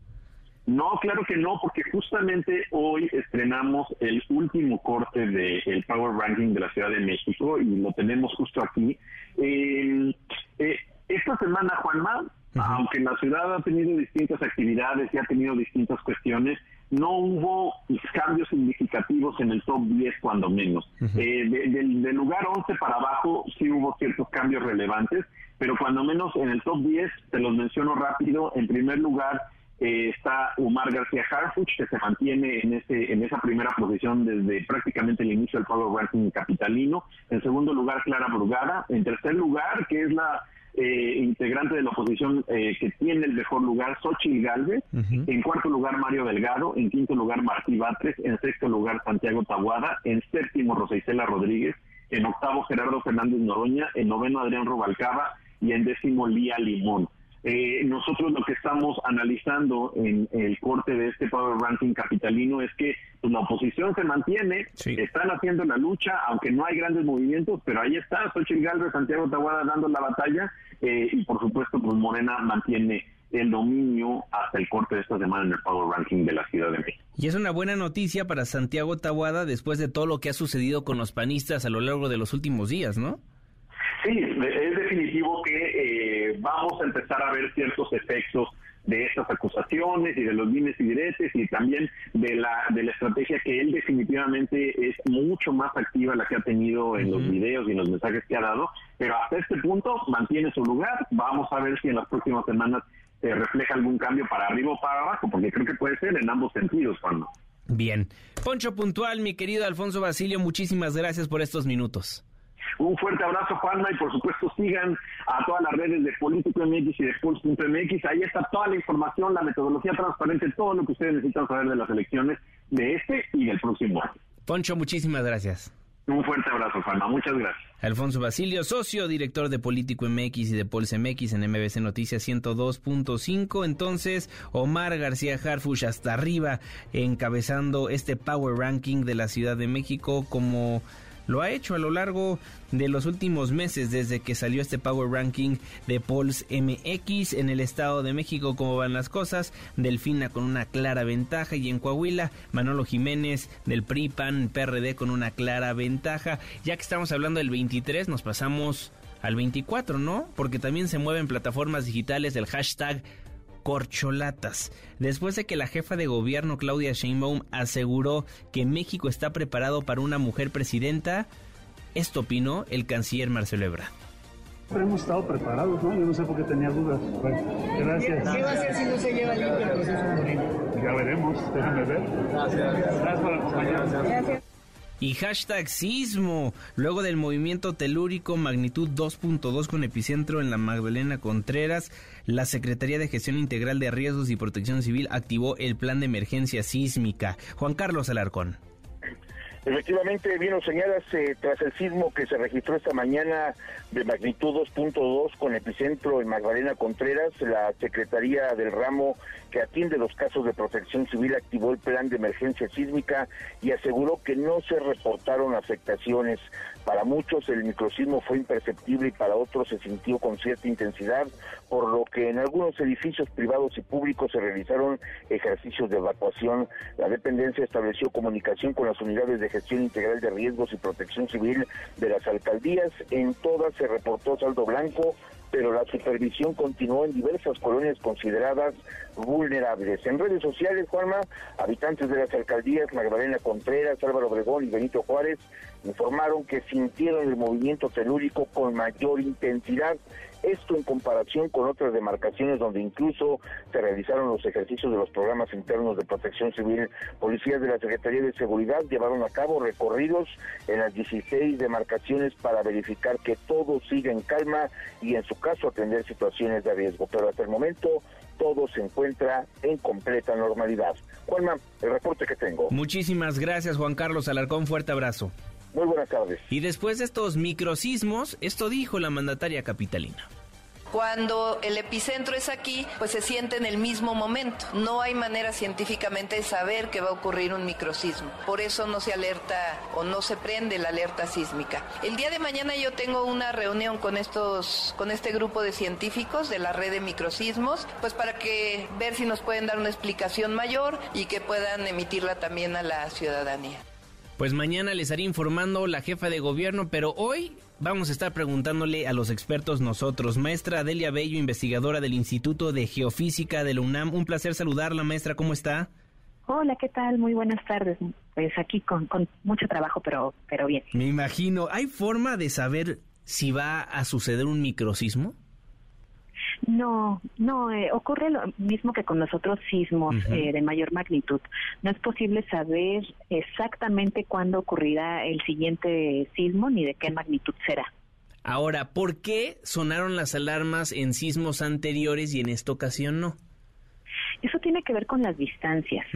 No, claro que no, porque justamente hoy estrenamos el último corte del el Power Ranking de la Ciudad de México y lo tenemos justo aquí. Eh, eh, esta semana, Juanma, aunque la ciudad ha tenido distintas actividades y ha tenido distintas cuestiones, no hubo cambios significativos en el top 10 cuando menos. Eh, del, lugar 11 para abajo sí hubo ciertos cambios relevantes, pero cuando menos en el top 10, te los menciono rápido, en primer lugar eh, está Umar García Harfuch, que se mantiene en, ese, en esa primera posición desde prácticamente el inicio del Power Ranking capitalino. En segundo lugar, Clara Brugada. En tercer lugar, que es la eh, integrante de la oposición eh, que tiene el mejor lugar, Xochitl Galvez. En cuarto lugar, Mario Delgado. En quinto lugar, Martí Batres. En sexto lugar, Santiago Taguada. En séptimo, Rosa Isela Rodríguez. En octavo, Gerardo Fernández Noroña. En noveno, Adrián Robalcaba. Y en décimo, Lía Limón. Eh, nosotros lo que estamos analizando en el corte de este Power Ranking capitalino es que pues, la oposición se mantiene, están haciendo la lucha, aunque no hay grandes movimientos, pero ahí está Xochitl Galvez, Santiago Tahuada dando la batalla eh, y por supuesto pues Morena mantiene el dominio hasta el corte de esta semana en el Power Ranking de la Ciudad de México. Y es una buena noticia para Santiago Tahuada después de todo lo que ha sucedido con los panistas a lo largo de los últimos días, ¿no? Sí, es definitivo que eh, vamos a empezar a ver ciertos efectos de estas acusaciones y de los bienes y diretes y también de la de la estrategia que él definitivamente es mucho más activa la que ha tenido en los videos y en los mensajes que ha dado, pero hasta este punto mantiene su lugar. Vamos a ver si en las próximas semanas se refleja algún cambio para arriba o para abajo, porque creo que puede ser en ambos sentidos, Juan. Bien. Poncho Puntual, mi querido Alfonso Basilio, muchísimas gracias por estos minutos. Un fuerte abrazo, Juanma, y por supuesto sigan a todas las redes de Político MX y de Pulse.mx. Ahí está toda la información, la metodología transparente, todo lo que ustedes necesitan saber de las elecciones de este y del próximo año. Poncho, muchísimas gracias. Un fuerte abrazo, Juanma. Muchas gracias. Alfonso Basilio, socio, director de Político MX y de Pulse MX en MBC Noticias 102.5. Entonces, Omar García Harfush hasta arriba, encabezando este Power Ranking de la Ciudad de México como lo ha hecho a lo largo de los últimos meses desde que salió este Power Ranking de Pols MX en el Estado de México, cómo van las cosas, Delfina con una clara ventaja y en Coahuila Manolo Jiménez del PRI PAN PRD con una clara ventaja. Ya que estamos hablando del 23, nos pasamos al 24, ¿no? Porque también se mueven plataformas digitales del hashtag corcholatas. Después de que la jefa de gobierno Claudia Sheinbaum aseguró que México está preparado para una mujer presidenta, esto opinó el canciller Marcelo Ebrard. Hemos estado preparados, ¿no? Yo no sé por qué tenía dudas. gracias. ¿Qué va a hacer si no se lleva limpio el proceso Ya veremos, déjame ver. Gracias. Gracias por acompañarnos. Gracias y hashtag sismo, luego del movimiento telúrico magnitud 2.2 con epicentro en la Magdalena Contreras, la Secretaría de Gestión Integral de Riesgos y Protección Civil activó el plan de emergencia sísmica. Juan Carlos Alarcón. Efectivamente, bien lo señalas, eh, tras el sismo que se registró esta mañana de magnitud 2.2 con epicentro en Magdalena Contreras, la Secretaría del Ramo que atiende los casos de protección civil activó el plan de emergencia sísmica y aseguró que no se reportaron afectaciones. Para muchos el microsismo fue imperceptible y para otros se sintió con cierta intensidad, por lo que en algunos edificios privados y públicos se realizaron ejercicios de evacuación. La dependencia estableció comunicación con las unidades de gestión integral de riesgos y protección civil de las alcaldías. En todas se reportó saldo blanco, pero la supervisión continuó en diversas colonias consideradas vulnerables. En redes sociales, Juanma, habitantes de las alcaldías Magdalena Contreras, Álvaro Obregón y Benito Juárez informaron que sintieron el movimiento telúrico con mayor intensidad esto en comparación con otras demarcaciones donde incluso se realizaron los ejercicios de los programas internos de protección civil. Policías de la Secretaría de Seguridad llevaron a cabo recorridos en las 16 demarcaciones para verificar que todo siga en calma y en su caso atender situaciones de riesgo. Pero hasta el momento todo se encuentra en completa normalidad. Juanma, el reporte que tengo. Muchísimas gracias Juan Carlos Alarcón, fuerte abrazo. Muy buenas tardes. Y después de estos microsismos, esto dijo la mandataria capitalina. Cuando el epicentro es aquí, pues se siente en el mismo momento. No hay manera científicamente de saber que va a ocurrir un microsismo. Por eso no se alerta o no se prende la alerta sísmica. El día de mañana yo tengo una reunión con estos, con este grupo de científicos de la red de microsismos, pues para que ver si nos pueden dar una explicación mayor y que puedan emitirla también a la ciudadanía. Pues mañana les estaré informando la jefa de gobierno, pero hoy vamos a estar preguntándole a los expertos nosotros. Maestra Delia Bello, investigadora del Instituto de Geofísica de la UNAM. Un placer saludarla, maestra. ¿Cómo está? Hola, ¿qué tal? Muy buenas tardes. Pues aquí con, con mucho trabajo, pero, pero bien. Me imagino. ¿Hay forma de saber si va a suceder un microsismo? No, no, eh, ocurre lo mismo que con los otros sismos eh, de mayor magnitud. No es posible saber exactamente cuándo ocurrirá el siguiente sismo ni de qué magnitud será. Ahora, ¿por qué sonaron las alarmas en sismos anteriores y en esta ocasión no? Eso tiene que ver con las distancias.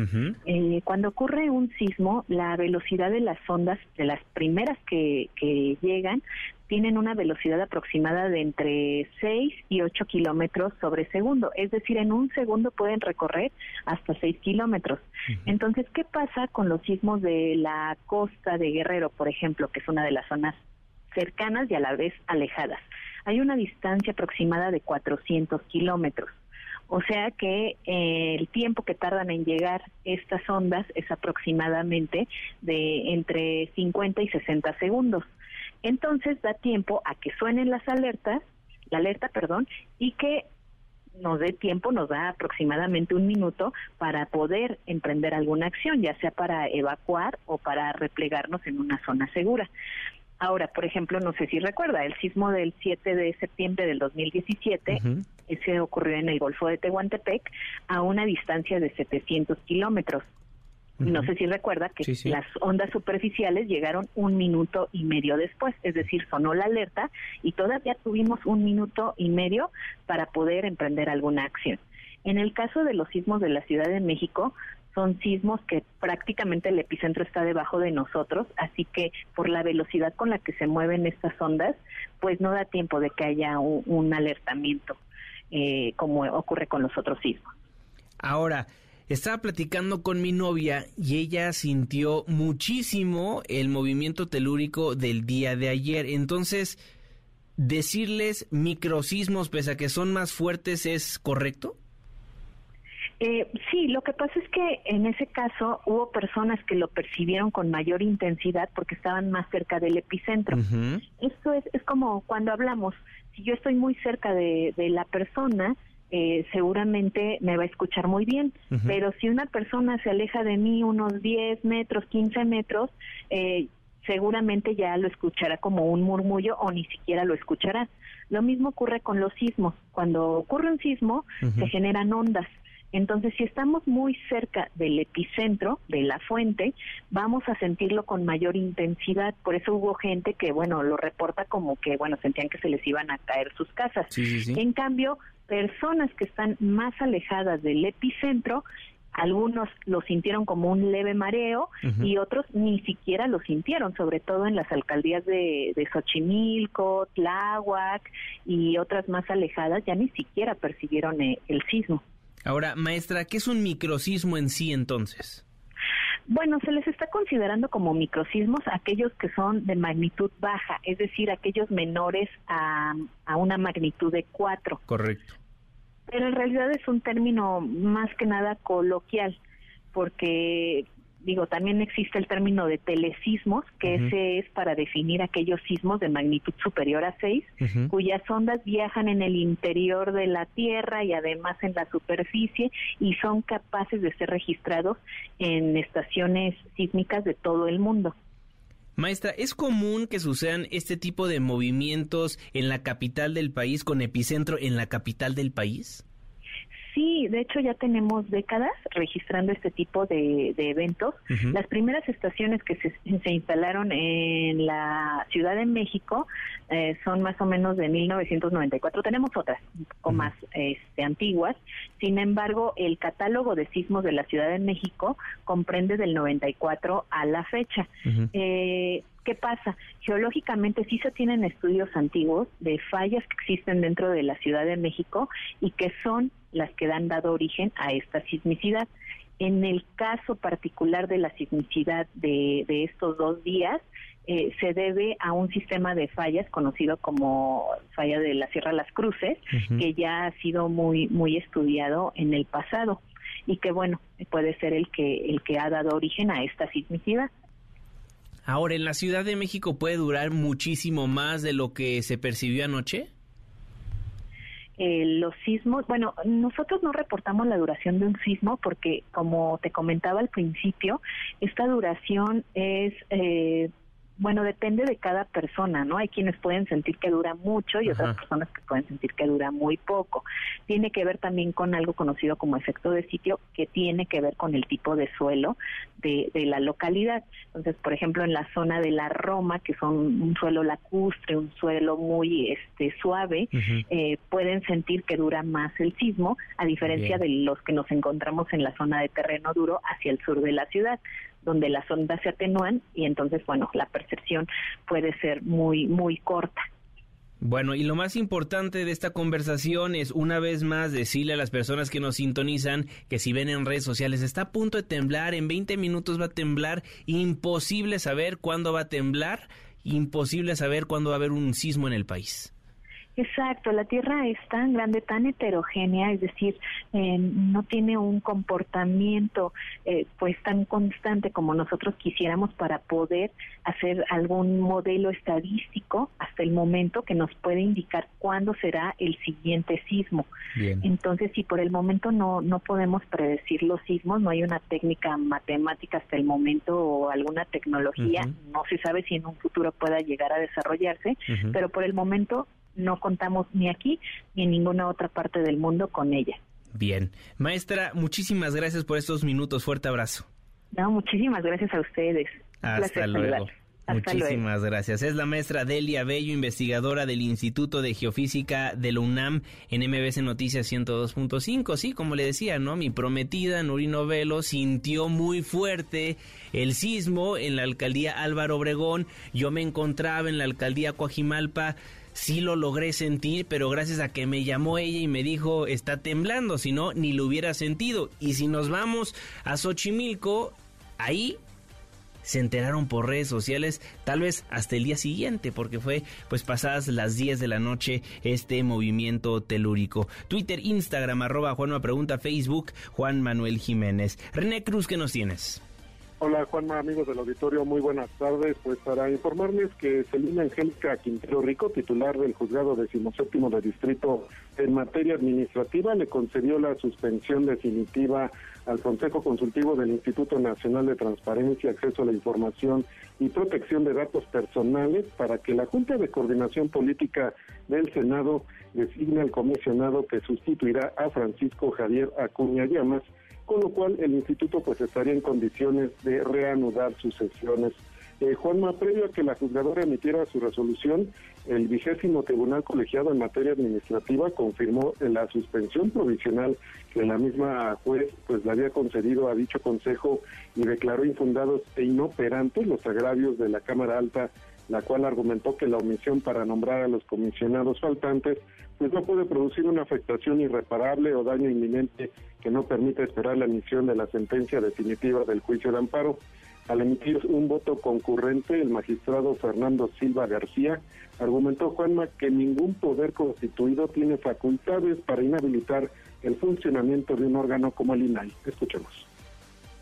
Eh, cuando ocurre un sismo, la velocidad de las ondas, de las primeras que, que llegan, tienen una velocidad aproximada de entre 6 y 8 kilómetros sobre segundo. Es decir, en un segundo pueden recorrer hasta 6 kilómetros. Entonces, ¿qué pasa con los sismos de la costa de Guerrero, por ejemplo, que es una de las zonas cercanas y a la vez alejadas? Hay una distancia aproximada de 400 kilómetros. O sea que eh, el tiempo que tardan en llegar estas ondas es aproximadamente de entre 50 y 60 segundos. Entonces da tiempo a que suenen las alertas, la alerta, perdón, y que nos dé tiempo, nos da aproximadamente un minuto para poder emprender alguna acción, ya sea para evacuar o para replegarnos en una zona segura. Ahora, por ejemplo, no sé si recuerda, el sismo del 7 de septiembre del 2017, ese ocurrió en el Golfo de Tehuantepec, a una distancia de 700 kilómetros. No sé si recuerda que las ondas superficiales llegaron un minuto y medio después, es decir, sonó la alerta y todavía tuvimos un minuto y medio para poder emprender alguna acción. En el caso de los sismos de la Ciudad de México, son sismos que prácticamente el epicentro está debajo de nosotros, así que por la velocidad con la que se mueven estas ondas, pues no da tiempo de que haya un, alertamiento eh, como ocurre con los otros sismos. Ahora, estaba platicando con mi novia y ella sintió muchísimo el movimiento telúrico del día de ayer. Entonces, decirles microsismos, pese a que son más fuertes, ¿es correcto? Eh, sí, lo que pasa es que en ese caso hubo personas que lo percibieron con mayor intensidad porque estaban más cerca del epicentro. Esto es, es como cuando hablamos, si yo estoy muy cerca de, de la persona, eh, seguramente me va a escuchar muy bien. Pero si una persona se aleja de mí unos 10 metros, 15 metros, eh, seguramente ya lo escuchará como un murmullo o ni siquiera lo escuchará. Lo mismo ocurre con los sismos. Cuando ocurre un sismo, se generan ondas. Entonces, si estamos muy cerca del epicentro, de la fuente, vamos a sentirlo con mayor intensidad. Por eso hubo gente que, bueno, lo reporta como que, bueno, sentían que se les iban a caer sus casas. En cambio, personas que están más alejadas del epicentro, algunos lo sintieron como un leve mareo y otros ni siquiera lo sintieron, sobre todo en las alcaldías de, de Xochimilco, Tláhuac y otras más alejadas, ya ni siquiera percibieron eh, el sismo. Ahora, maestra, ¿qué es un microsismo en sí entonces? Bueno, se les está considerando como microsismos aquellos que son de magnitud baja, es decir, aquellos menores a, a una magnitud de 4. Correcto. Pero en realidad es un término más que nada coloquial, porque digo, también existe el término de telesismos, que ese es para definir aquellos sismos de magnitud superior a 6, cuyas ondas viajan en el interior de la Tierra y además en la superficie y son capaces de ser registrados en estaciones sísmicas de todo el mundo. Maestra, ¿es común que sucedan este tipo de movimientos en la capital del país, con epicentro en la capital del país? Sí, de hecho ya tenemos décadas registrando este tipo de, eventos. Las primeras estaciones que se, instalaron en la Ciudad de México eh, son más o menos de 1994. Tenemos otras un poco más este, antiguas. Sin embargo, el catálogo de sismos de la Ciudad de México comprende del 94 a la fecha. eh, ¿Qué pasa? Geológicamente sí se tienen estudios antiguos de fallas que existen dentro de la Ciudad de México y que son las que han dado origen a esta sismicidad. En el caso particular de la sismicidad de, estos dos días, eh, se debe a un sistema de fallas conocido como falla de la Sierra Las Cruces, que ya ha sido muy muy estudiado en el pasado y que bueno puede ser el que el que ha dado origen a esta sismicidad. Ahora, ¿en la Ciudad de México puede durar muchísimo más de lo que se percibió anoche? Eh, los sismos, bueno, nosotros no reportamos la duración de un sismo porque, como te comentaba al principio, esta duración es eh, bueno, depende de cada persona, ¿no? Hay quienes pueden sentir que dura mucho y otras personas que pueden sentir que dura muy poco. Tiene que ver también con algo conocido como efecto de sitio, que tiene que ver con el tipo de suelo de, de la localidad. Entonces, por ejemplo, en la zona de la Roma, que son un suelo lacustre, un suelo muy este suave, eh, pueden sentir que dura más el sismo, a diferencia de los que nos encontramos en la zona de terreno duro hacia el sur de la ciudad donde las ondas se atenúan y entonces, bueno, la percepción puede ser muy, muy corta. Bueno, y lo más importante de esta conversación es una vez más decirle a las personas que nos sintonizan que si ven en redes sociales está a punto de temblar, en 20 minutos va a temblar, imposible saber cuándo va a temblar, imposible saber cuándo va a haber un sismo en el país. Exacto, la Tierra es tan grande, tan heterogénea, es decir, eh, no tiene un comportamiento eh, pues tan constante como nosotros quisiéramos para poder hacer algún modelo estadístico hasta el momento que nos puede indicar cuándo será el siguiente sismo. Entonces, si por el momento no no podemos predecir los sismos, no hay una técnica matemática hasta el momento o alguna tecnología, no se sabe si en un futuro pueda llegar a desarrollarse, pero por el momento no contamos ni aquí ni en ninguna otra parte del mundo con ella. Bien. Maestra, muchísimas gracias por estos minutos. Fuerte abrazo. No, muchísimas gracias a ustedes. Hasta luego. Muchísimas gracias. Es la maestra Delia Bello, investigadora del Instituto de Geofísica de la UNAM en MBS Noticias 102.5. Sí, como le decía, ¿no? Mi prometida, Nurino Velo, sintió muy fuerte el sismo en la alcaldía Álvaro Obregón. Yo me encontraba en la alcaldía Coajimalpa sí lo logré sentir, pero gracias a que me llamó ella y me dijo está temblando, si no, ni lo hubiera sentido. Y si nos vamos a Xochimilco, ahí se enteraron por redes sociales, tal vez hasta el día siguiente, porque fue pues pasadas las 10 de la noche este movimiento telúrico. Twitter, Instagram, arroba Juanma Pregunta, Facebook, Juan Manuel Jiménez. René Cruz, ¿qué nos tienes? Hola Juanma, amigos del auditorio, muy buenas tardes. Pues para informarles que Celina Angélica Quintero Rico, titular del juzgado decimoséptimo de distrito en materia administrativa, le concedió la suspensión definitiva al Consejo Consultivo del Instituto Nacional de Transparencia, Acceso a la Información y Protección de Datos Personales para que la Junta de Coordinación Política del Senado designe al comisionado que sustituirá a Francisco Javier Acuña Llamas con lo cual el instituto pues estaría en condiciones de reanudar sus sesiones. Eh, Juanma, previo a que la juzgadora emitiera su resolución, el vigésimo tribunal colegiado en materia administrativa confirmó la suspensión provisional que la misma juez pues le había concedido a dicho consejo y declaró infundados e inoperantes los agravios de la Cámara Alta, la cual argumentó que la omisión para nombrar a los comisionados faltantes pues no puede producir una afectación irreparable o daño inminente que no permita esperar la emisión de la sentencia definitiva del juicio de amparo. Al emitir un voto concurrente, el magistrado Fernando Silva García argumentó, Juanma, que ningún poder constituido tiene facultades para inhabilitar el funcionamiento de un órgano como el INAI. Escuchemos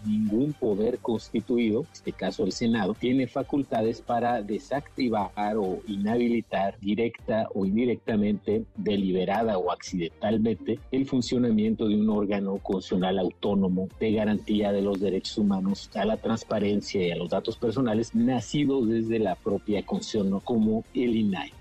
ningún poder constituido, en este caso el Senado, tiene facultades para desactivar o inhabilitar directa o indirectamente, deliberada o accidentalmente, el funcionamiento de un órgano constitucional autónomo de garantía de los derechos humanos a la transparencia y a los datos personales nacidos desde la propia Constitución, como el INAI.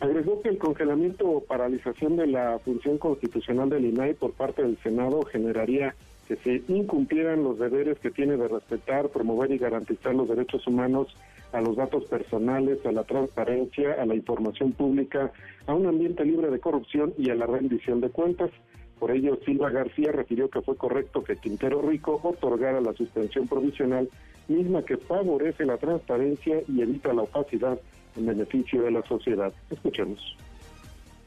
Agregó que el congelamiento o paralización de la función constitucional del INAI por parte del Senado generaría que se incumplieran los deberes que tiene de respetar, promover y garantizar los derechos humanos a los datos personales, a la transparencia, a la información pública, a un ambiente libre de corrupción y a la rendición de cuentas. Por ello, Silva García refirió que fue correcto que Quintero Rico otorgara la suspensión provisional, misma que favorece la transparencia y evita la opacidad en beneficio de la sociedad. Escuchemos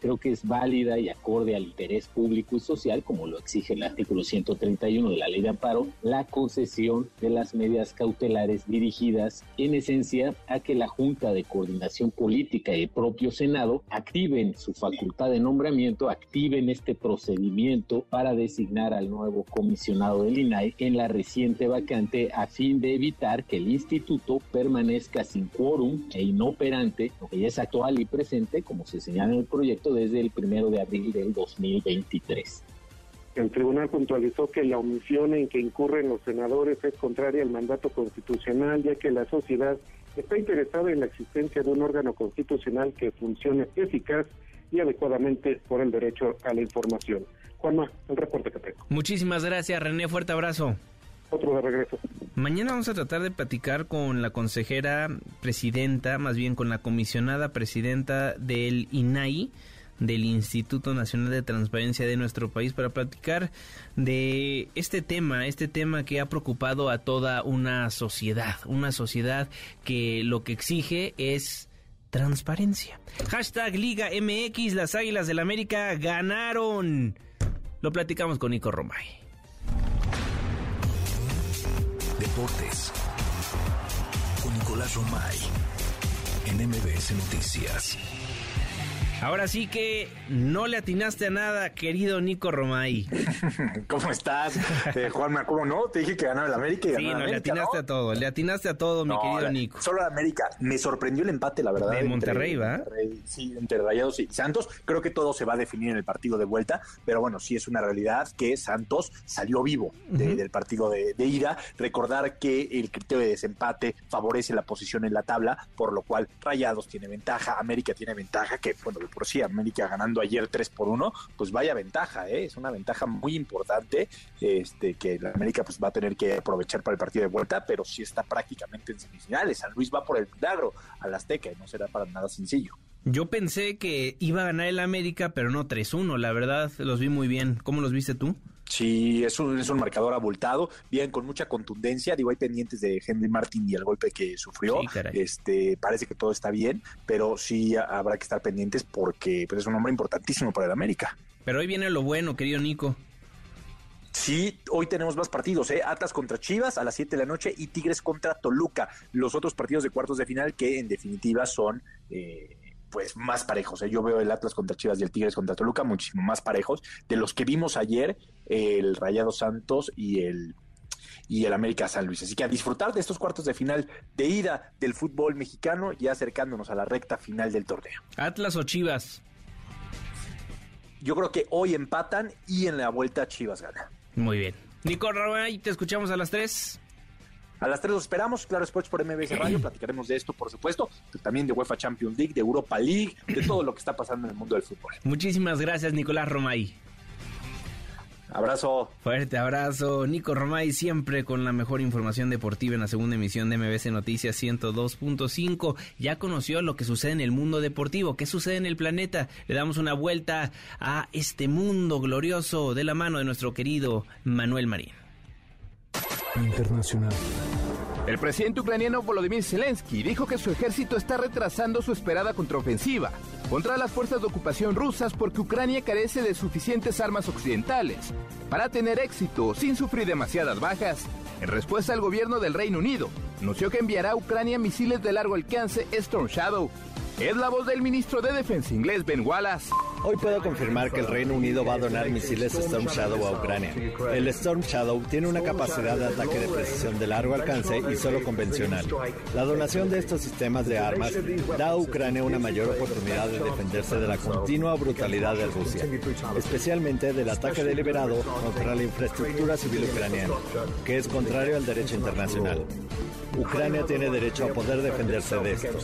creo que es válida y acorde al interés público y social, como lo exige el artículo 131 de la ley de amparo, la concesión de las medidas cautelares dirigidas en esencia a que la Junta de Coordinación Política y el propio Senado activen su facultad de nombramiento, activen este procedimiento para designar al nuevo comisionado del INAI en la reciente vacante a fin de evitar que el instituto permanezca sin quórum e inoperante, lo que ya es actual y presente, como se señala en el proyecto, desde el primero de abril del 2023. El tribunal puntualizó que la omisión en que incurren los senadores es contraria al mandato constitucional, ya que la sociedad está interesada en la existencia de un órgano constitucional que funcione eficaz y adecuadamente por el derecho a la información. Juanma, el reporte que tengo. Muchísimas gracias, René. Fuerte abrazo. Otro de regreso. Mañana vamos a tratar de platicar con la consejera presidenta, más bien con la comisionada presidenta del INAI, del Instituto Nacional de Transparencia de nuestro país, para platicar de este tema, este tema que ha preocupado a toda una sociedad, una sociedad que lo que exige es transparencia. Hashtag Liga MX, las Águilas del América ganaron. Lo platicamos con Nico Romay. Deportes. Con Nicolás Romay. En MBS Noticias. Ahora sí que no le atinaste a nada, querido Nico Romay. ¿Cómo estás, eh, Juanma? ¿Cómo no? Te dije que ganaba el América y Sí, no, el le América, atinaste ¿no? a todo, le atinaste a todo, mi querido la- Nico. Solo la América. Me sorprendió el empate, la verdad. De entre- Monterrey, ¿va? Monterrey, sí, entre Rayados y Santos. Creo que todo se va a definir en el partido de vuelta, pero bueno, sí es una realidad que Santos salió vivo de- del partido de, de ida. Recordar que el criterio de desempate favorece la posición en la tabla, por lo cual Rayados tiene ventaja, América tiene ventaja, que bueno, por sí América ganando ayer 3 por 1, pues vaya ventaja, ¿eh? es una ventaja muy importante este, que la América pues va a tener que aprovechar para el partido de vuelta, pero sí está prácticamente en semifinales. San Luis va por el milagro al Azteca y no será para nada sencillo. Yo pensé que iba a ganar el América, pero no 3-1, la verdad, los vi muy bien. ¿Cómo los viste tú? Sí, es un, es un marcador abultado, bien con mucha contundencia. Digo, hay pendientes de Henry Martin y el golpe que sufrió. Sí, este, parece que todo está bien, pero sí habrá que estar pendientes porque pues, es un hombre importantísimo para el América. Pero hoy viene lo bueno, querido Nico. Sí, hoy tenemos más partidos, ¿eh? Atlas contra Chivas a las 7 de la noche y Tigres contra Toluca. Los otros partidos de cuartos de final que en definitiva son eh, pues más parejos. ¿eh? Yo veo el Atlas contra Chivas y el Tigres contra Toluca muchísimo más parejos de los que vimos ayer, el Rayado Santos y el y el América San Luis. Así que a disfrutar de estos cuartos de final de ida del fútbol mexicano y acercándonos a la recta final del torneo. ¿Atlas o Chivas? Yo creo que hoy empatan y en la vuelta Chivas gana. Muy bien. Nico te escuchamos a las 3. A las 3 los esperamos, Claro Sports por MBS Radio, platicaremos de esto, por supuesto, pero también de UEFA Champions League, de Europa League, de todo lo que está pasando en el mundo del fútbol. Muchísimas gracias, Nicolás Romay. Abrazo. Fuerte abrazo. Nico Romay siempre con la mejor información deportiva en la segunda emisión de MBC Noticias 102.5. Ya conoció lo que sucede en el mundo deportivo, qué sucede en el planeta. Le damos una vuelta a este mundo glorioso de la mano de nuestro querido Manuel Marín. Internacional. El presidente ucraniano Volodymyr Zelensky dijo que su ejército está retrasando su esperada contraofensiva contra las fuerzas de ocupación rusas porque Ucrania carece de suficientes armas occidentales para tener éxito sin sufrir demasiadas bajas. En respuesta, el gobierno del Reino Unido anunció que enviará a Ucrania misiles de largo alcance Storm Shadow. Es la voz del ministro de Defensa inglés Ben Wallace. Hoy puedo confirmar que el Reino Unido va a donar misiles Storm Shadow a Ucrania. El Storm Shadow tiene una capacidad de ataque de precisión de largo alcance y solo convencional. La donación de estos sistemas de armas da a Ucrania una mayor oportunidad de defenderse de la continua brutalidad de Rusia, especialmente del ataque deliberado contra la infraestructura civil ucraniana, que es contrario al derecho internacional. Ucrania tiene derecho a poder defenderse de esto.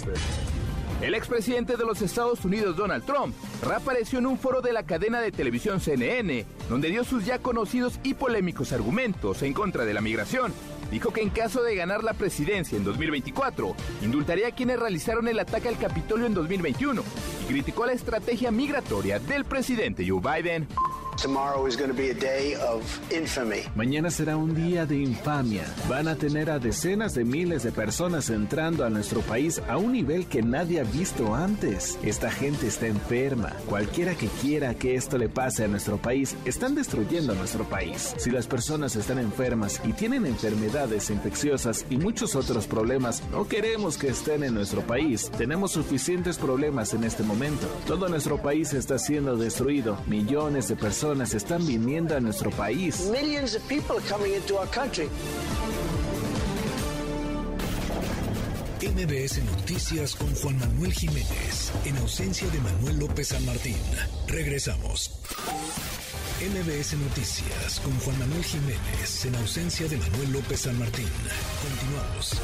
El expresidente de los Estados Unidos, Donald Trump, reapareció en un foro de la cadena de televisión CNN, donde dio sus ya conocidos y polémicos argumentos en contra de la migración. Dijo que en caso de ganar la presidencia en 2024, indultaría a quienes realizaron el ataque al Capitolio en 2021 y criticó la estrategia migratoria del presidente Joe Biden. Mañana será un día de infamia. Van a tener a decenas de miles de personas entrando a nuestro país a un nivel que nadie ha visto antes. Esta gente está enferma. Cualquiera que quiera que esto le pase a nuestro país, están destruyendo nuestro país. Si las personas están enfermas y tienen enfermedades infecciosas y muchos otros problemas, no queremos que estén en nuestro país. Tenemos suficientes problemas en este momento. Todo nuestro país está siendo destruido. Millones de personas están viniendo a nuestro país. Millions of people are coming into our country. MBS Noticias con Juan Manuel Jiménez, en ausencia de Manuel López San Martín. Regresamos. MBS Noticias con Juan Manuel Jiménez, en ausencia de Manuel López San Martín. Continuamos.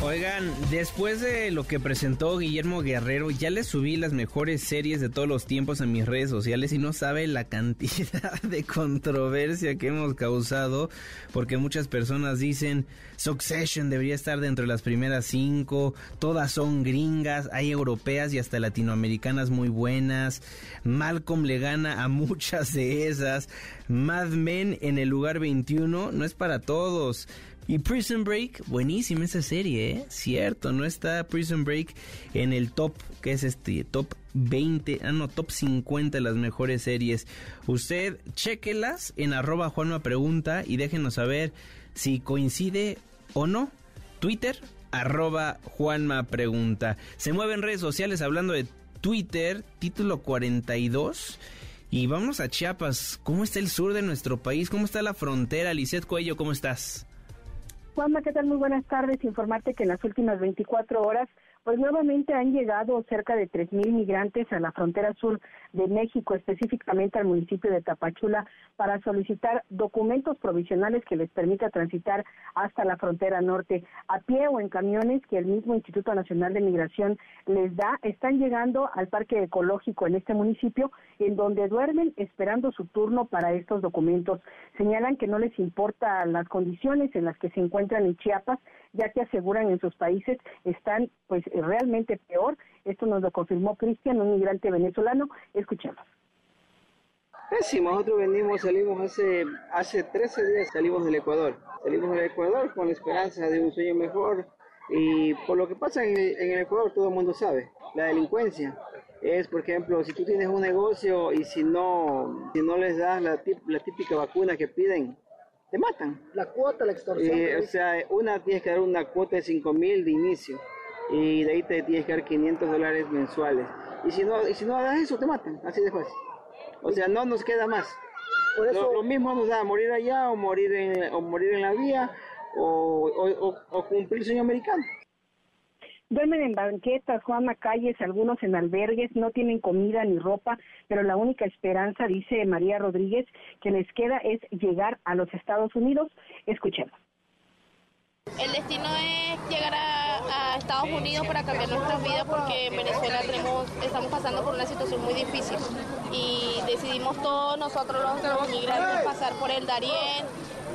Oigan, después de lo que presentó Guillermo Guerrero, ya le subí las mejores series de todos los tiempos en mis redes sociales y no sabe la cantidad de controversia que hemos causado, porque muchas personas dicen Succession debería estar dentro de las primeras cinco, todas son gringas, hay europeas y hasta latinoamericanas muy buenas, Malcolm le gana a muchas de esas, Mad Men en el lugar 21 no es para todos. Y Prison Break, buenísima esa serie, ¿eh? Cierto, no está Prison Break en el top, que es este, top 20, ah no, top 50 de las mejores series. Usted chequelas en arroba Juanma Pregunta y déjenos saber si coincide o no. Twitter, arroba Juanma Pregunta. Se mueven redes sociales hablando de Twitter, título 42. Y vamos a Chiapas. ¿Cómo está el sur de nuestro país? ¿Cómo está la frontera? Lizeth Cuello, ¿cómo estás? Juanma, ¿qué tal? Muy buenas tardes. Informarte que en las últimas 24 horas pues nuevamente han llegado cerca de 3.000 migrantes a la frontera sur de México, específicamente al municipio de Tapachula, para solicitar documentos provisionales que les permita transitar hasta la frontera norte a pie o en camiones que el mismo Instituto Nacional de Migración les da. Están llegando al parque ecológico en este municipio, en donde duermen esperando su turno para estos documentos. Señalan que no les importa las condiciones en las que se encuentran en Chiapas, ya que aseguran en sus países están pues realmente peor. Esto nos lo confirmó Cristian, un migrante venezolano. Escuchemos. Sí, nosotros venimos, salimos hace, hace 13 días, salimos del Ecuador. Salimos del Ecuador con la esperanza de un sueño mejor. Y por lo que pasa en el, Ecuador, todo el mundo sabe, la delincuencia. Es, por ejemplo, si tú tienes un negocio y si no, si no les das la, la típica vacuna que piden, te matan. La cuota, la extorsión. Eh, o sea, una tienes que dar una cuota de 5 mil de inicio y de ahí te tienes que dar 500 dólares mensuales. Y si no, y si no hagas eso, te matan, así de fácil. O sea, no nos queda más. lo, mismo nos da morir allá o morir en, o morir en la vía o, o, o cumplir el sueño americano. Duermen en banquetas, Juana calles, algunos en albergues, no tienen comida ni ropa, pero la única esperanza, dice María Rodríguez, que les queda es llegar a los Estados Unidos. Escuchemos. El destino es llegar a, Estados Unidos para cambiar nuestras vidas porque en Venezuela estamos pasando por una situación muy difícil. Y decidimos todos nosotros los, los migrantes pasar por el Darién,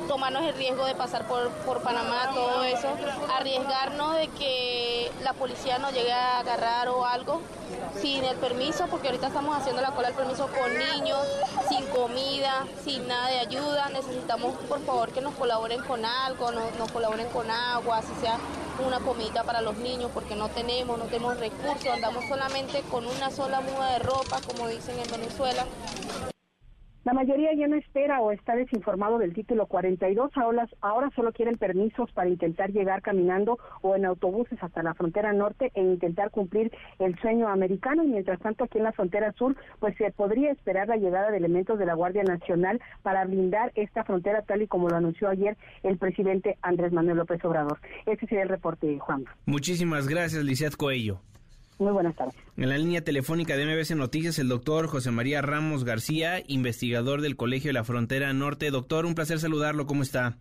tomarnos el riesgo de pasar por, por Panamá, todo eso, arriesgarnos de que la policía nos llegue a agarrar o algo sin el permiso, porque ahorita estamos haciendo la cola del permiso con niños, sin comida, sin nada de ayuda. Necesitamos, por favor, que nos colaboren con algo, nos, nos colaboren con agua, si sea una comida para los niños, porque no tenemos, no tenemos recursos, andamos solamente con una sola muda de ropa, como dicen en Venezuela. La mayoría ya no espera o está desinformado del título 42. Ahora, ahora solo quieren permisos para intentar llegar caminando o en autobuses hasta la frontera norte e intentar cumplir el sueño americano. Y mientras tanto, aquí en la frontera sur, pues se podría esperar la llegada de elementos de la Guardia Nacional para blindar esta frontera, tal y como lo anunció ayer el presidente Andrés Manuel López Obrador. Ese sería el reporte, Juan. Muchísimas gracias, Lizeth Coello. Muy buenas tardes. En la línea telefónica de MBC Noticias, el doctor José María Ramos García, investigador del Colegio de la Frontera Norte. Doctor, un placer saludarlo. ¿Cómo está?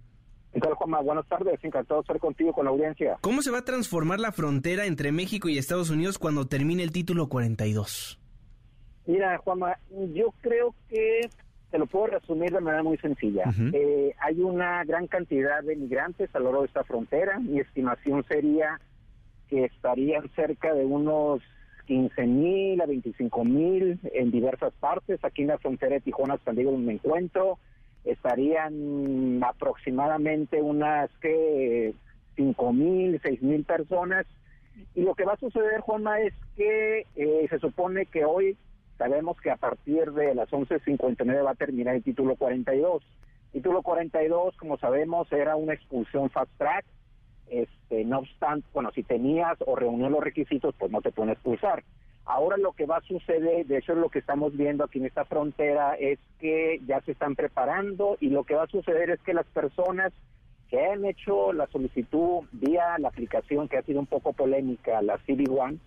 ¿Qué tal, Juanma? Buenas tardes. Encantado de estar contigo con la audiencia. ¿Cómo se va a transformar la frontera entre México y Estados Unidos cuando termine el título 42? Mira, Juanma, yo creo que te lo puedo resumir de manera muy sencilla. Eh, hay una gran cantidad de migrantes a lo largo de esta frontera. Mi estimación sería que estarían cerca de unos 15 mil a 25 mil en diversas partes. Aquí en la frontera de Tijuana, San Diego, me encuentro, estarían aproximadamente unas que 5 mil, 6 mil personas. Y lo que va a suceder, Juanma, es que eh, se supone que hoy sabemos que a partir de las 11.59 va a terminar el título 42. Título 42, como sabemos, era una expulsión fast track este, no obstante, bueno, si tenías o reunías los requisitos, pues no te pueden expulsar. Ahora lo que va a suceder, de hecho lo que estamos viendo aquí en esta frontera es que ya se están preparando y lo que va a suceder es que las personas que han hecho la solicitud vía la aplicación que ha sido un poco polémica, la CD1,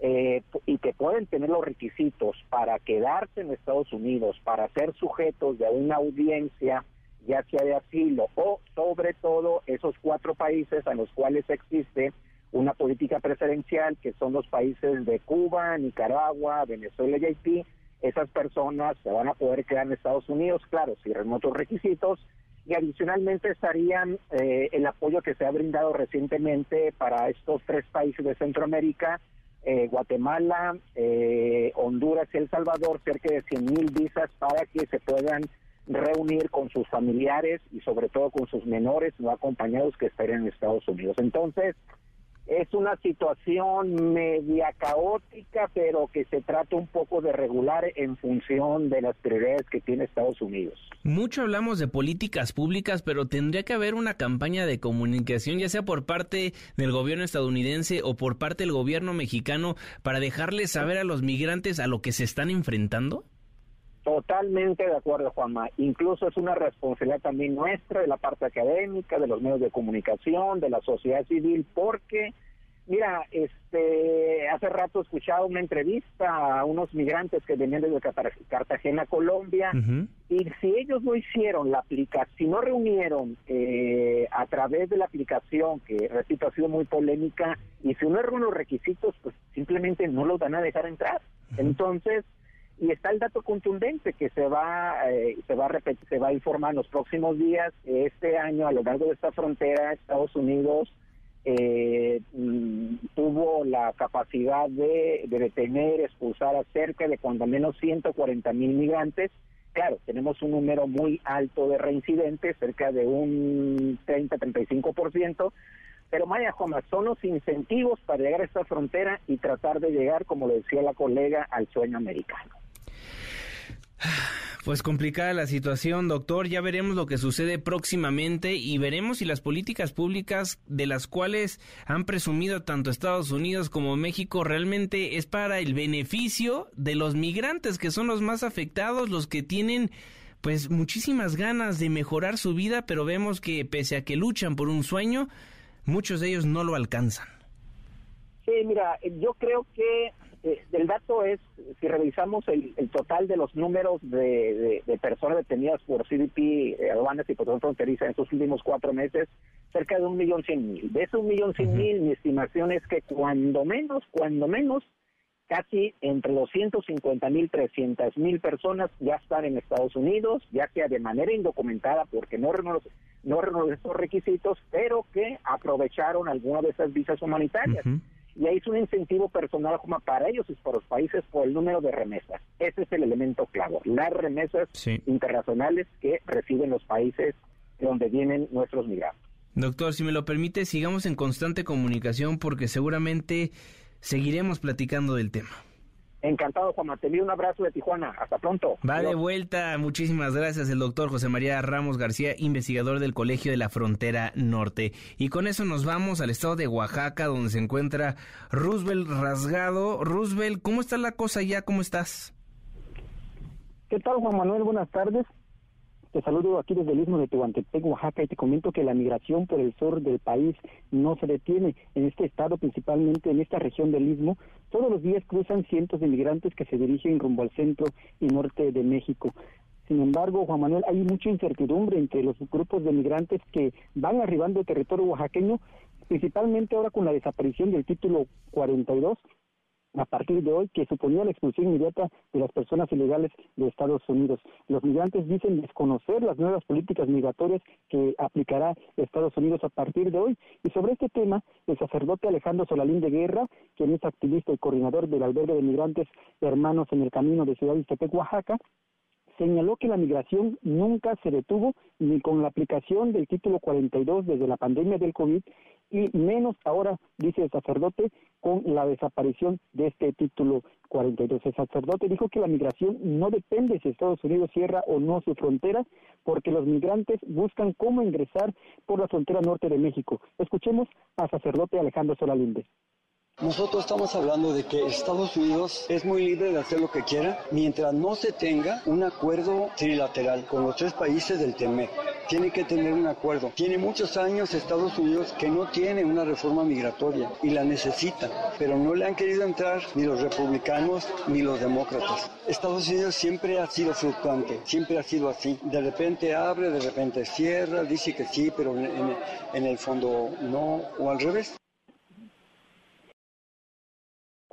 eh, y que pueden tener los requisitos para quedarse en Estados Unidos, para ser sujetos de una audiencia ya sea de asilo o sobre todo esos cuatro países a los cuales existe una política preferencial que son los países de Cuba, Nicaragua, Venezuela y Haití, esas personas se van a poder quedar en Estados Unidos, claro, si remotos requisitos, y adicionalmente estarían eh, el apoyo que se ha brindado recientemente para estos tres países de Centroamérica, eh, Guatemala, eh, Honduras y El Salvador, cerca de 100 mil visas para que se puedan reunir con sus familiares y sobre todo con sus menores no acompañados que estén en Estados Unidos. Entonces, es una situación media caótica, pero que se trata un poco de regular en función de las prioridades que tiene Estados Unidos. Mucho hablamos de políticas públicas, pero tendría que haber una campaña de comunicación, ya sea por parte del gobierno estadounidense o por parte del gobierno mexicano, para dejarles saber a los migrantes a lo que se están enfrentando. Totalmente de acuerdo, Juanma. Incluso es una responsabilidad también nuestra, de la parte académica, de los medios de comunicación, de la sociedad civil, porque, mira, este, hace rato escuchaba una entrevista a unos migrantes que venían desde Cartagena, Colombia, y si ellos no hicieron la aplicación, si no reunieron eh, a través de la aplicación, que repito ha sido muy polémica, y si no reúnen los requisitos, pues simplemente no los van a dejar entrar. Entonces, y está el dato contundente que se va eh, se va a repetir, se va a informar en los próximos días este año a lo largo de esta frontera Estados Unidos eh, mm, tuvo la capacidad de, detener expulsar a cerca de cuando menos 140 mil migrantes claro tenemos un número muy alto de reincidentes cerca de un 30-35% pero Maya Joma, son los incentivos para llegar a esta frontera y tratar de llegar, como lo decía la colega, al sueño americano. Pues complicada la situación, doctor. Ya veremos lo que sucede próximamente y veremos si las políticas públicas de las cuales han presumido tanto Estados Unidos como México realmente es para el beneficio de los migrantes que son los más afectados, los que tienen pues muchísimas ganas de mejorar su vida, pero vemos que pese a que luchan por un sueño, muchos de ellos no lo alcanzan. Sí, mira, yo creo que eh, el dato es, si revisamos el, total de los números de, personas detenidas por CBP, eh, aduanas y protección fronteriza en estos últimos cuatro meses, cerca de un millón cien mil. De ese un millón cien mil, mi estimación es que cuando menos, cuando menos, casi entre 250 mil, 300 mil personas ya están en Estados Unidos, ya sea de manera indocumentada porque no no estos requisitos, pero que aprovecharon alguna de esas visas humanitarias y ahí es un incentivo personal como para ellos y para los países por el número de remesas. Ese es el elemento clave, las remesas internacionales que reciben los países de donde vienen nuestros migrantes. Doctor, si me lo permite, sigamos en constante comunicación porque seguramente seguiremos platicando del tema. Encantado, Juan Te un abrazo de Tijuana. Hasta pronto. Va de vuelta. Muchísimas gracias, el doctor José María Ramos García, investigador del Colegio de la Frontera Norte. Y con eso nos vamos al estado de Oaxaca, donde se encuentra Roosevelt Rasgado. Roosevelt, ¿cómo está la cosa ya? ¿Cómo estás? ¿Qué tal, Juan Manuel? Buenas tardes. Te saludo aquí desde el istmo de Tehuantepec, Oaxaca, y te comento que la migración por el sur del país no se detiene. En este estado, principalmente en esta región del istmo, todos los días cruzan cientos de migrantes que se dirigen rumbo al centro y norte de México. Sin embargo, Juan Manuel, hay mucha incertidumbre entre los grupos de migrantes que van arribando al territorio oaxaqueño, principalmente ahora con la desaparición del título 42 a partir de hoy que suponía la expulsión inmediata de las personas ilegales de Estados Unidos. Los migrantes dicen desconocer las nuevas políticas migratorias que aplicará Estados Unidos a partir de hoy. Y sobre este tema, el sacerdote Alejandro Solalín de Guerra, quien es activista y coordinador del albergue de migrantes hermanos en el camino de Ciudad de Iztepec, Oaxaca, señaló que la migración nunca se detuvo ni con la aplicación del título 42 desde la pandemia del COVID y menos ahora, dice el sacerdote, con la desaparición de este título 42. El sacerdote dijo que la migración no depende si Estados Unidos cierra o no su frontera, porque los migrantes buscan cómo ingresar por la frontera norte de México. Escuchemos al sacerdote Alejandro Solalinde. Nosotros estamos hablando de que Estados Unidos es muy libre de hacer lo que quiera mientras no se tenga un acuerdo trilateral con los tres países del TEMEC. Tiene que tener un acuerdo. Tiene muchos años Estados Unidos que no tiene una reforma migratoria y la necesita, pero no le han querido entrar ni los republicanos ni los demócratas. Estados Unidos siempre ha sido fluctuante, siempre ha sido así. De repente abre, de repente cierra, dice que sí, pero en, en el fondo no, o al revés.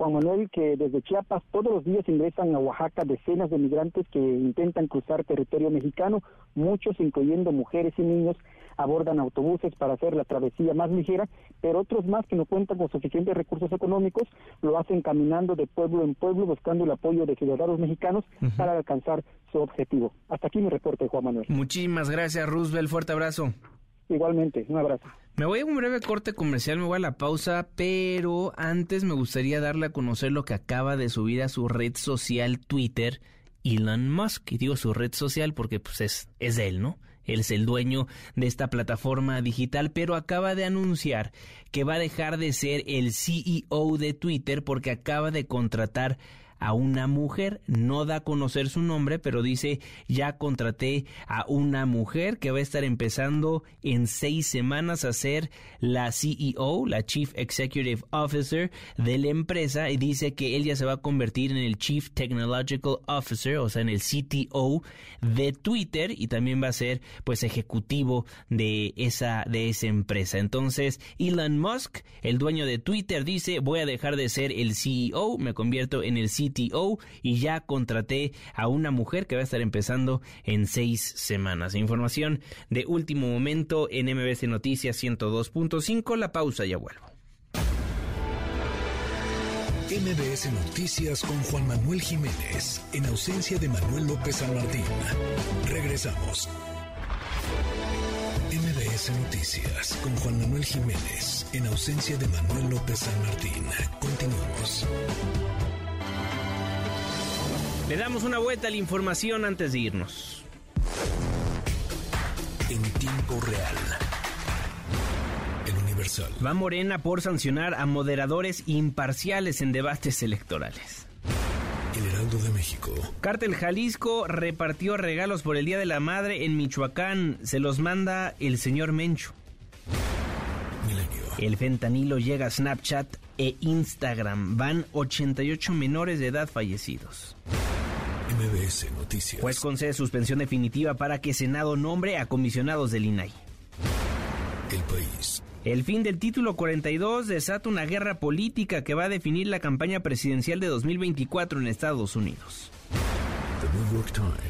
Juan Manuel, que desde Chiapas todos los días ingresan a Oaxaca decenas de migrantes que intentan cruzar territorio mexicano, muchos, incluyendo mujeres y niños, abordan autobuses para hacer la travesía más ligera, pero otros más que no cuentan con suficientes recursos económicos lo hacen caminando de pueblo en pueblo buscando el apoyo de ciudadanos mexicanos para alcanzar su objetivo. Hasta aquí mi reporte, Juan Manuel. Muchísimas gracias, Roosevelt. Fuerte abrazo. Igualmente, un abrazo. Me voy a un breve corte comercial, me voy a la pausa, pero antes me gustaría darle a conocer lo que acaba de subir a su red social Twitter Elon Musk. Y digo su red social porque pues es, es él, ¿no? Él es el dueño de esta plataforma digital, pero acaba de anunciar que va a dejar de ser el CEO de Twitter porque acaba de contratar a una mujer. No da a conocer su nombre, pero dice, ya contraté a una mujer que va a estar empezando en seis semanas a ser la CEO, la Chief Executive Officer de la empresa, y dice que ella se va a convertir en el Chief Technological Officer, o sea, en el CTO de Twitter, y también va a ser, pues, ejecutivo de esa, de esa empresa. Entonces, Elon Musk, el dueño de Twitter, dice, voy a dejar de ser el CEO, me convierto en el CTO y ya contraté a una mujer que va a estar empezando en seis semanas. Información de último momento en MBC Noticias 102.5. La pausa, ya vuelvo. MBS Noticias con Juan Manuel Jiménez, en ausencia de Manuel López San Martín. Regresamos. MBS Noticias con Juan Manuel Jiménez, en ausencia de Manuel López San Martín. Continuamos. Le damos una vuelta a la información antes de irnos. En tiempo real. El Universal. Va Morena por sancionar a moderadores imparciales en debates electorales. El Heraldo de México. Cártel Jalisco repartió regalos por el Día de la Madre en Michoacán. Se los manda el señor Mencho. Milenio. El fentanilo llega a Snapchat e Instagram. Van 88 menores de edad fallecidos. MBS Noticias. Juez concede suspensión definitiva para que Senado nombre a comisionados del INAI. El país. El fin del título 42 desata una guerra política que va a definir la campaña presidencial de 2024 en Estados Unidos.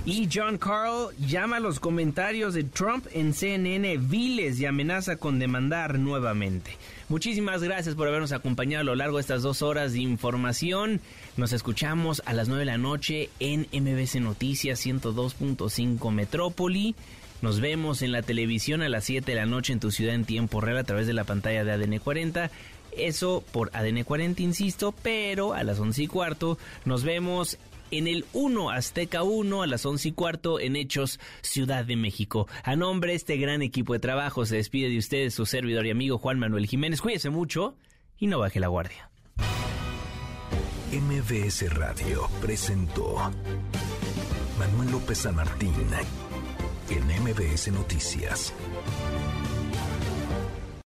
Y John Carl llama a los comentarios de Trump en CNN viles y amenaza con demandar nuevamente. Muchísimas gracias por habernos acompañado a lo largo de estas dos horas de información. Nos escuchamos a las 9 de la noche en MBC Noticias 102.5 Metrópoli. Nos vemos en la televisión a las 7 de la noche en tu ciudad en tiempo real a través de la pantalla de ADN 40. Eso por ADN 40, insisto, pero a las 11 y cuarto nos vemos en el 1 Azteca 1 a las 11 y cuarto en Hechos Ciudad de México. A nombre de este gran equipo de trabajo se despide de ustedes su servidor y amigo Juan Manuel Jiménez. Cuídese mucho y no baje la guardia. MBS Radio presentó Manuel López San Martín en MBS Noticias.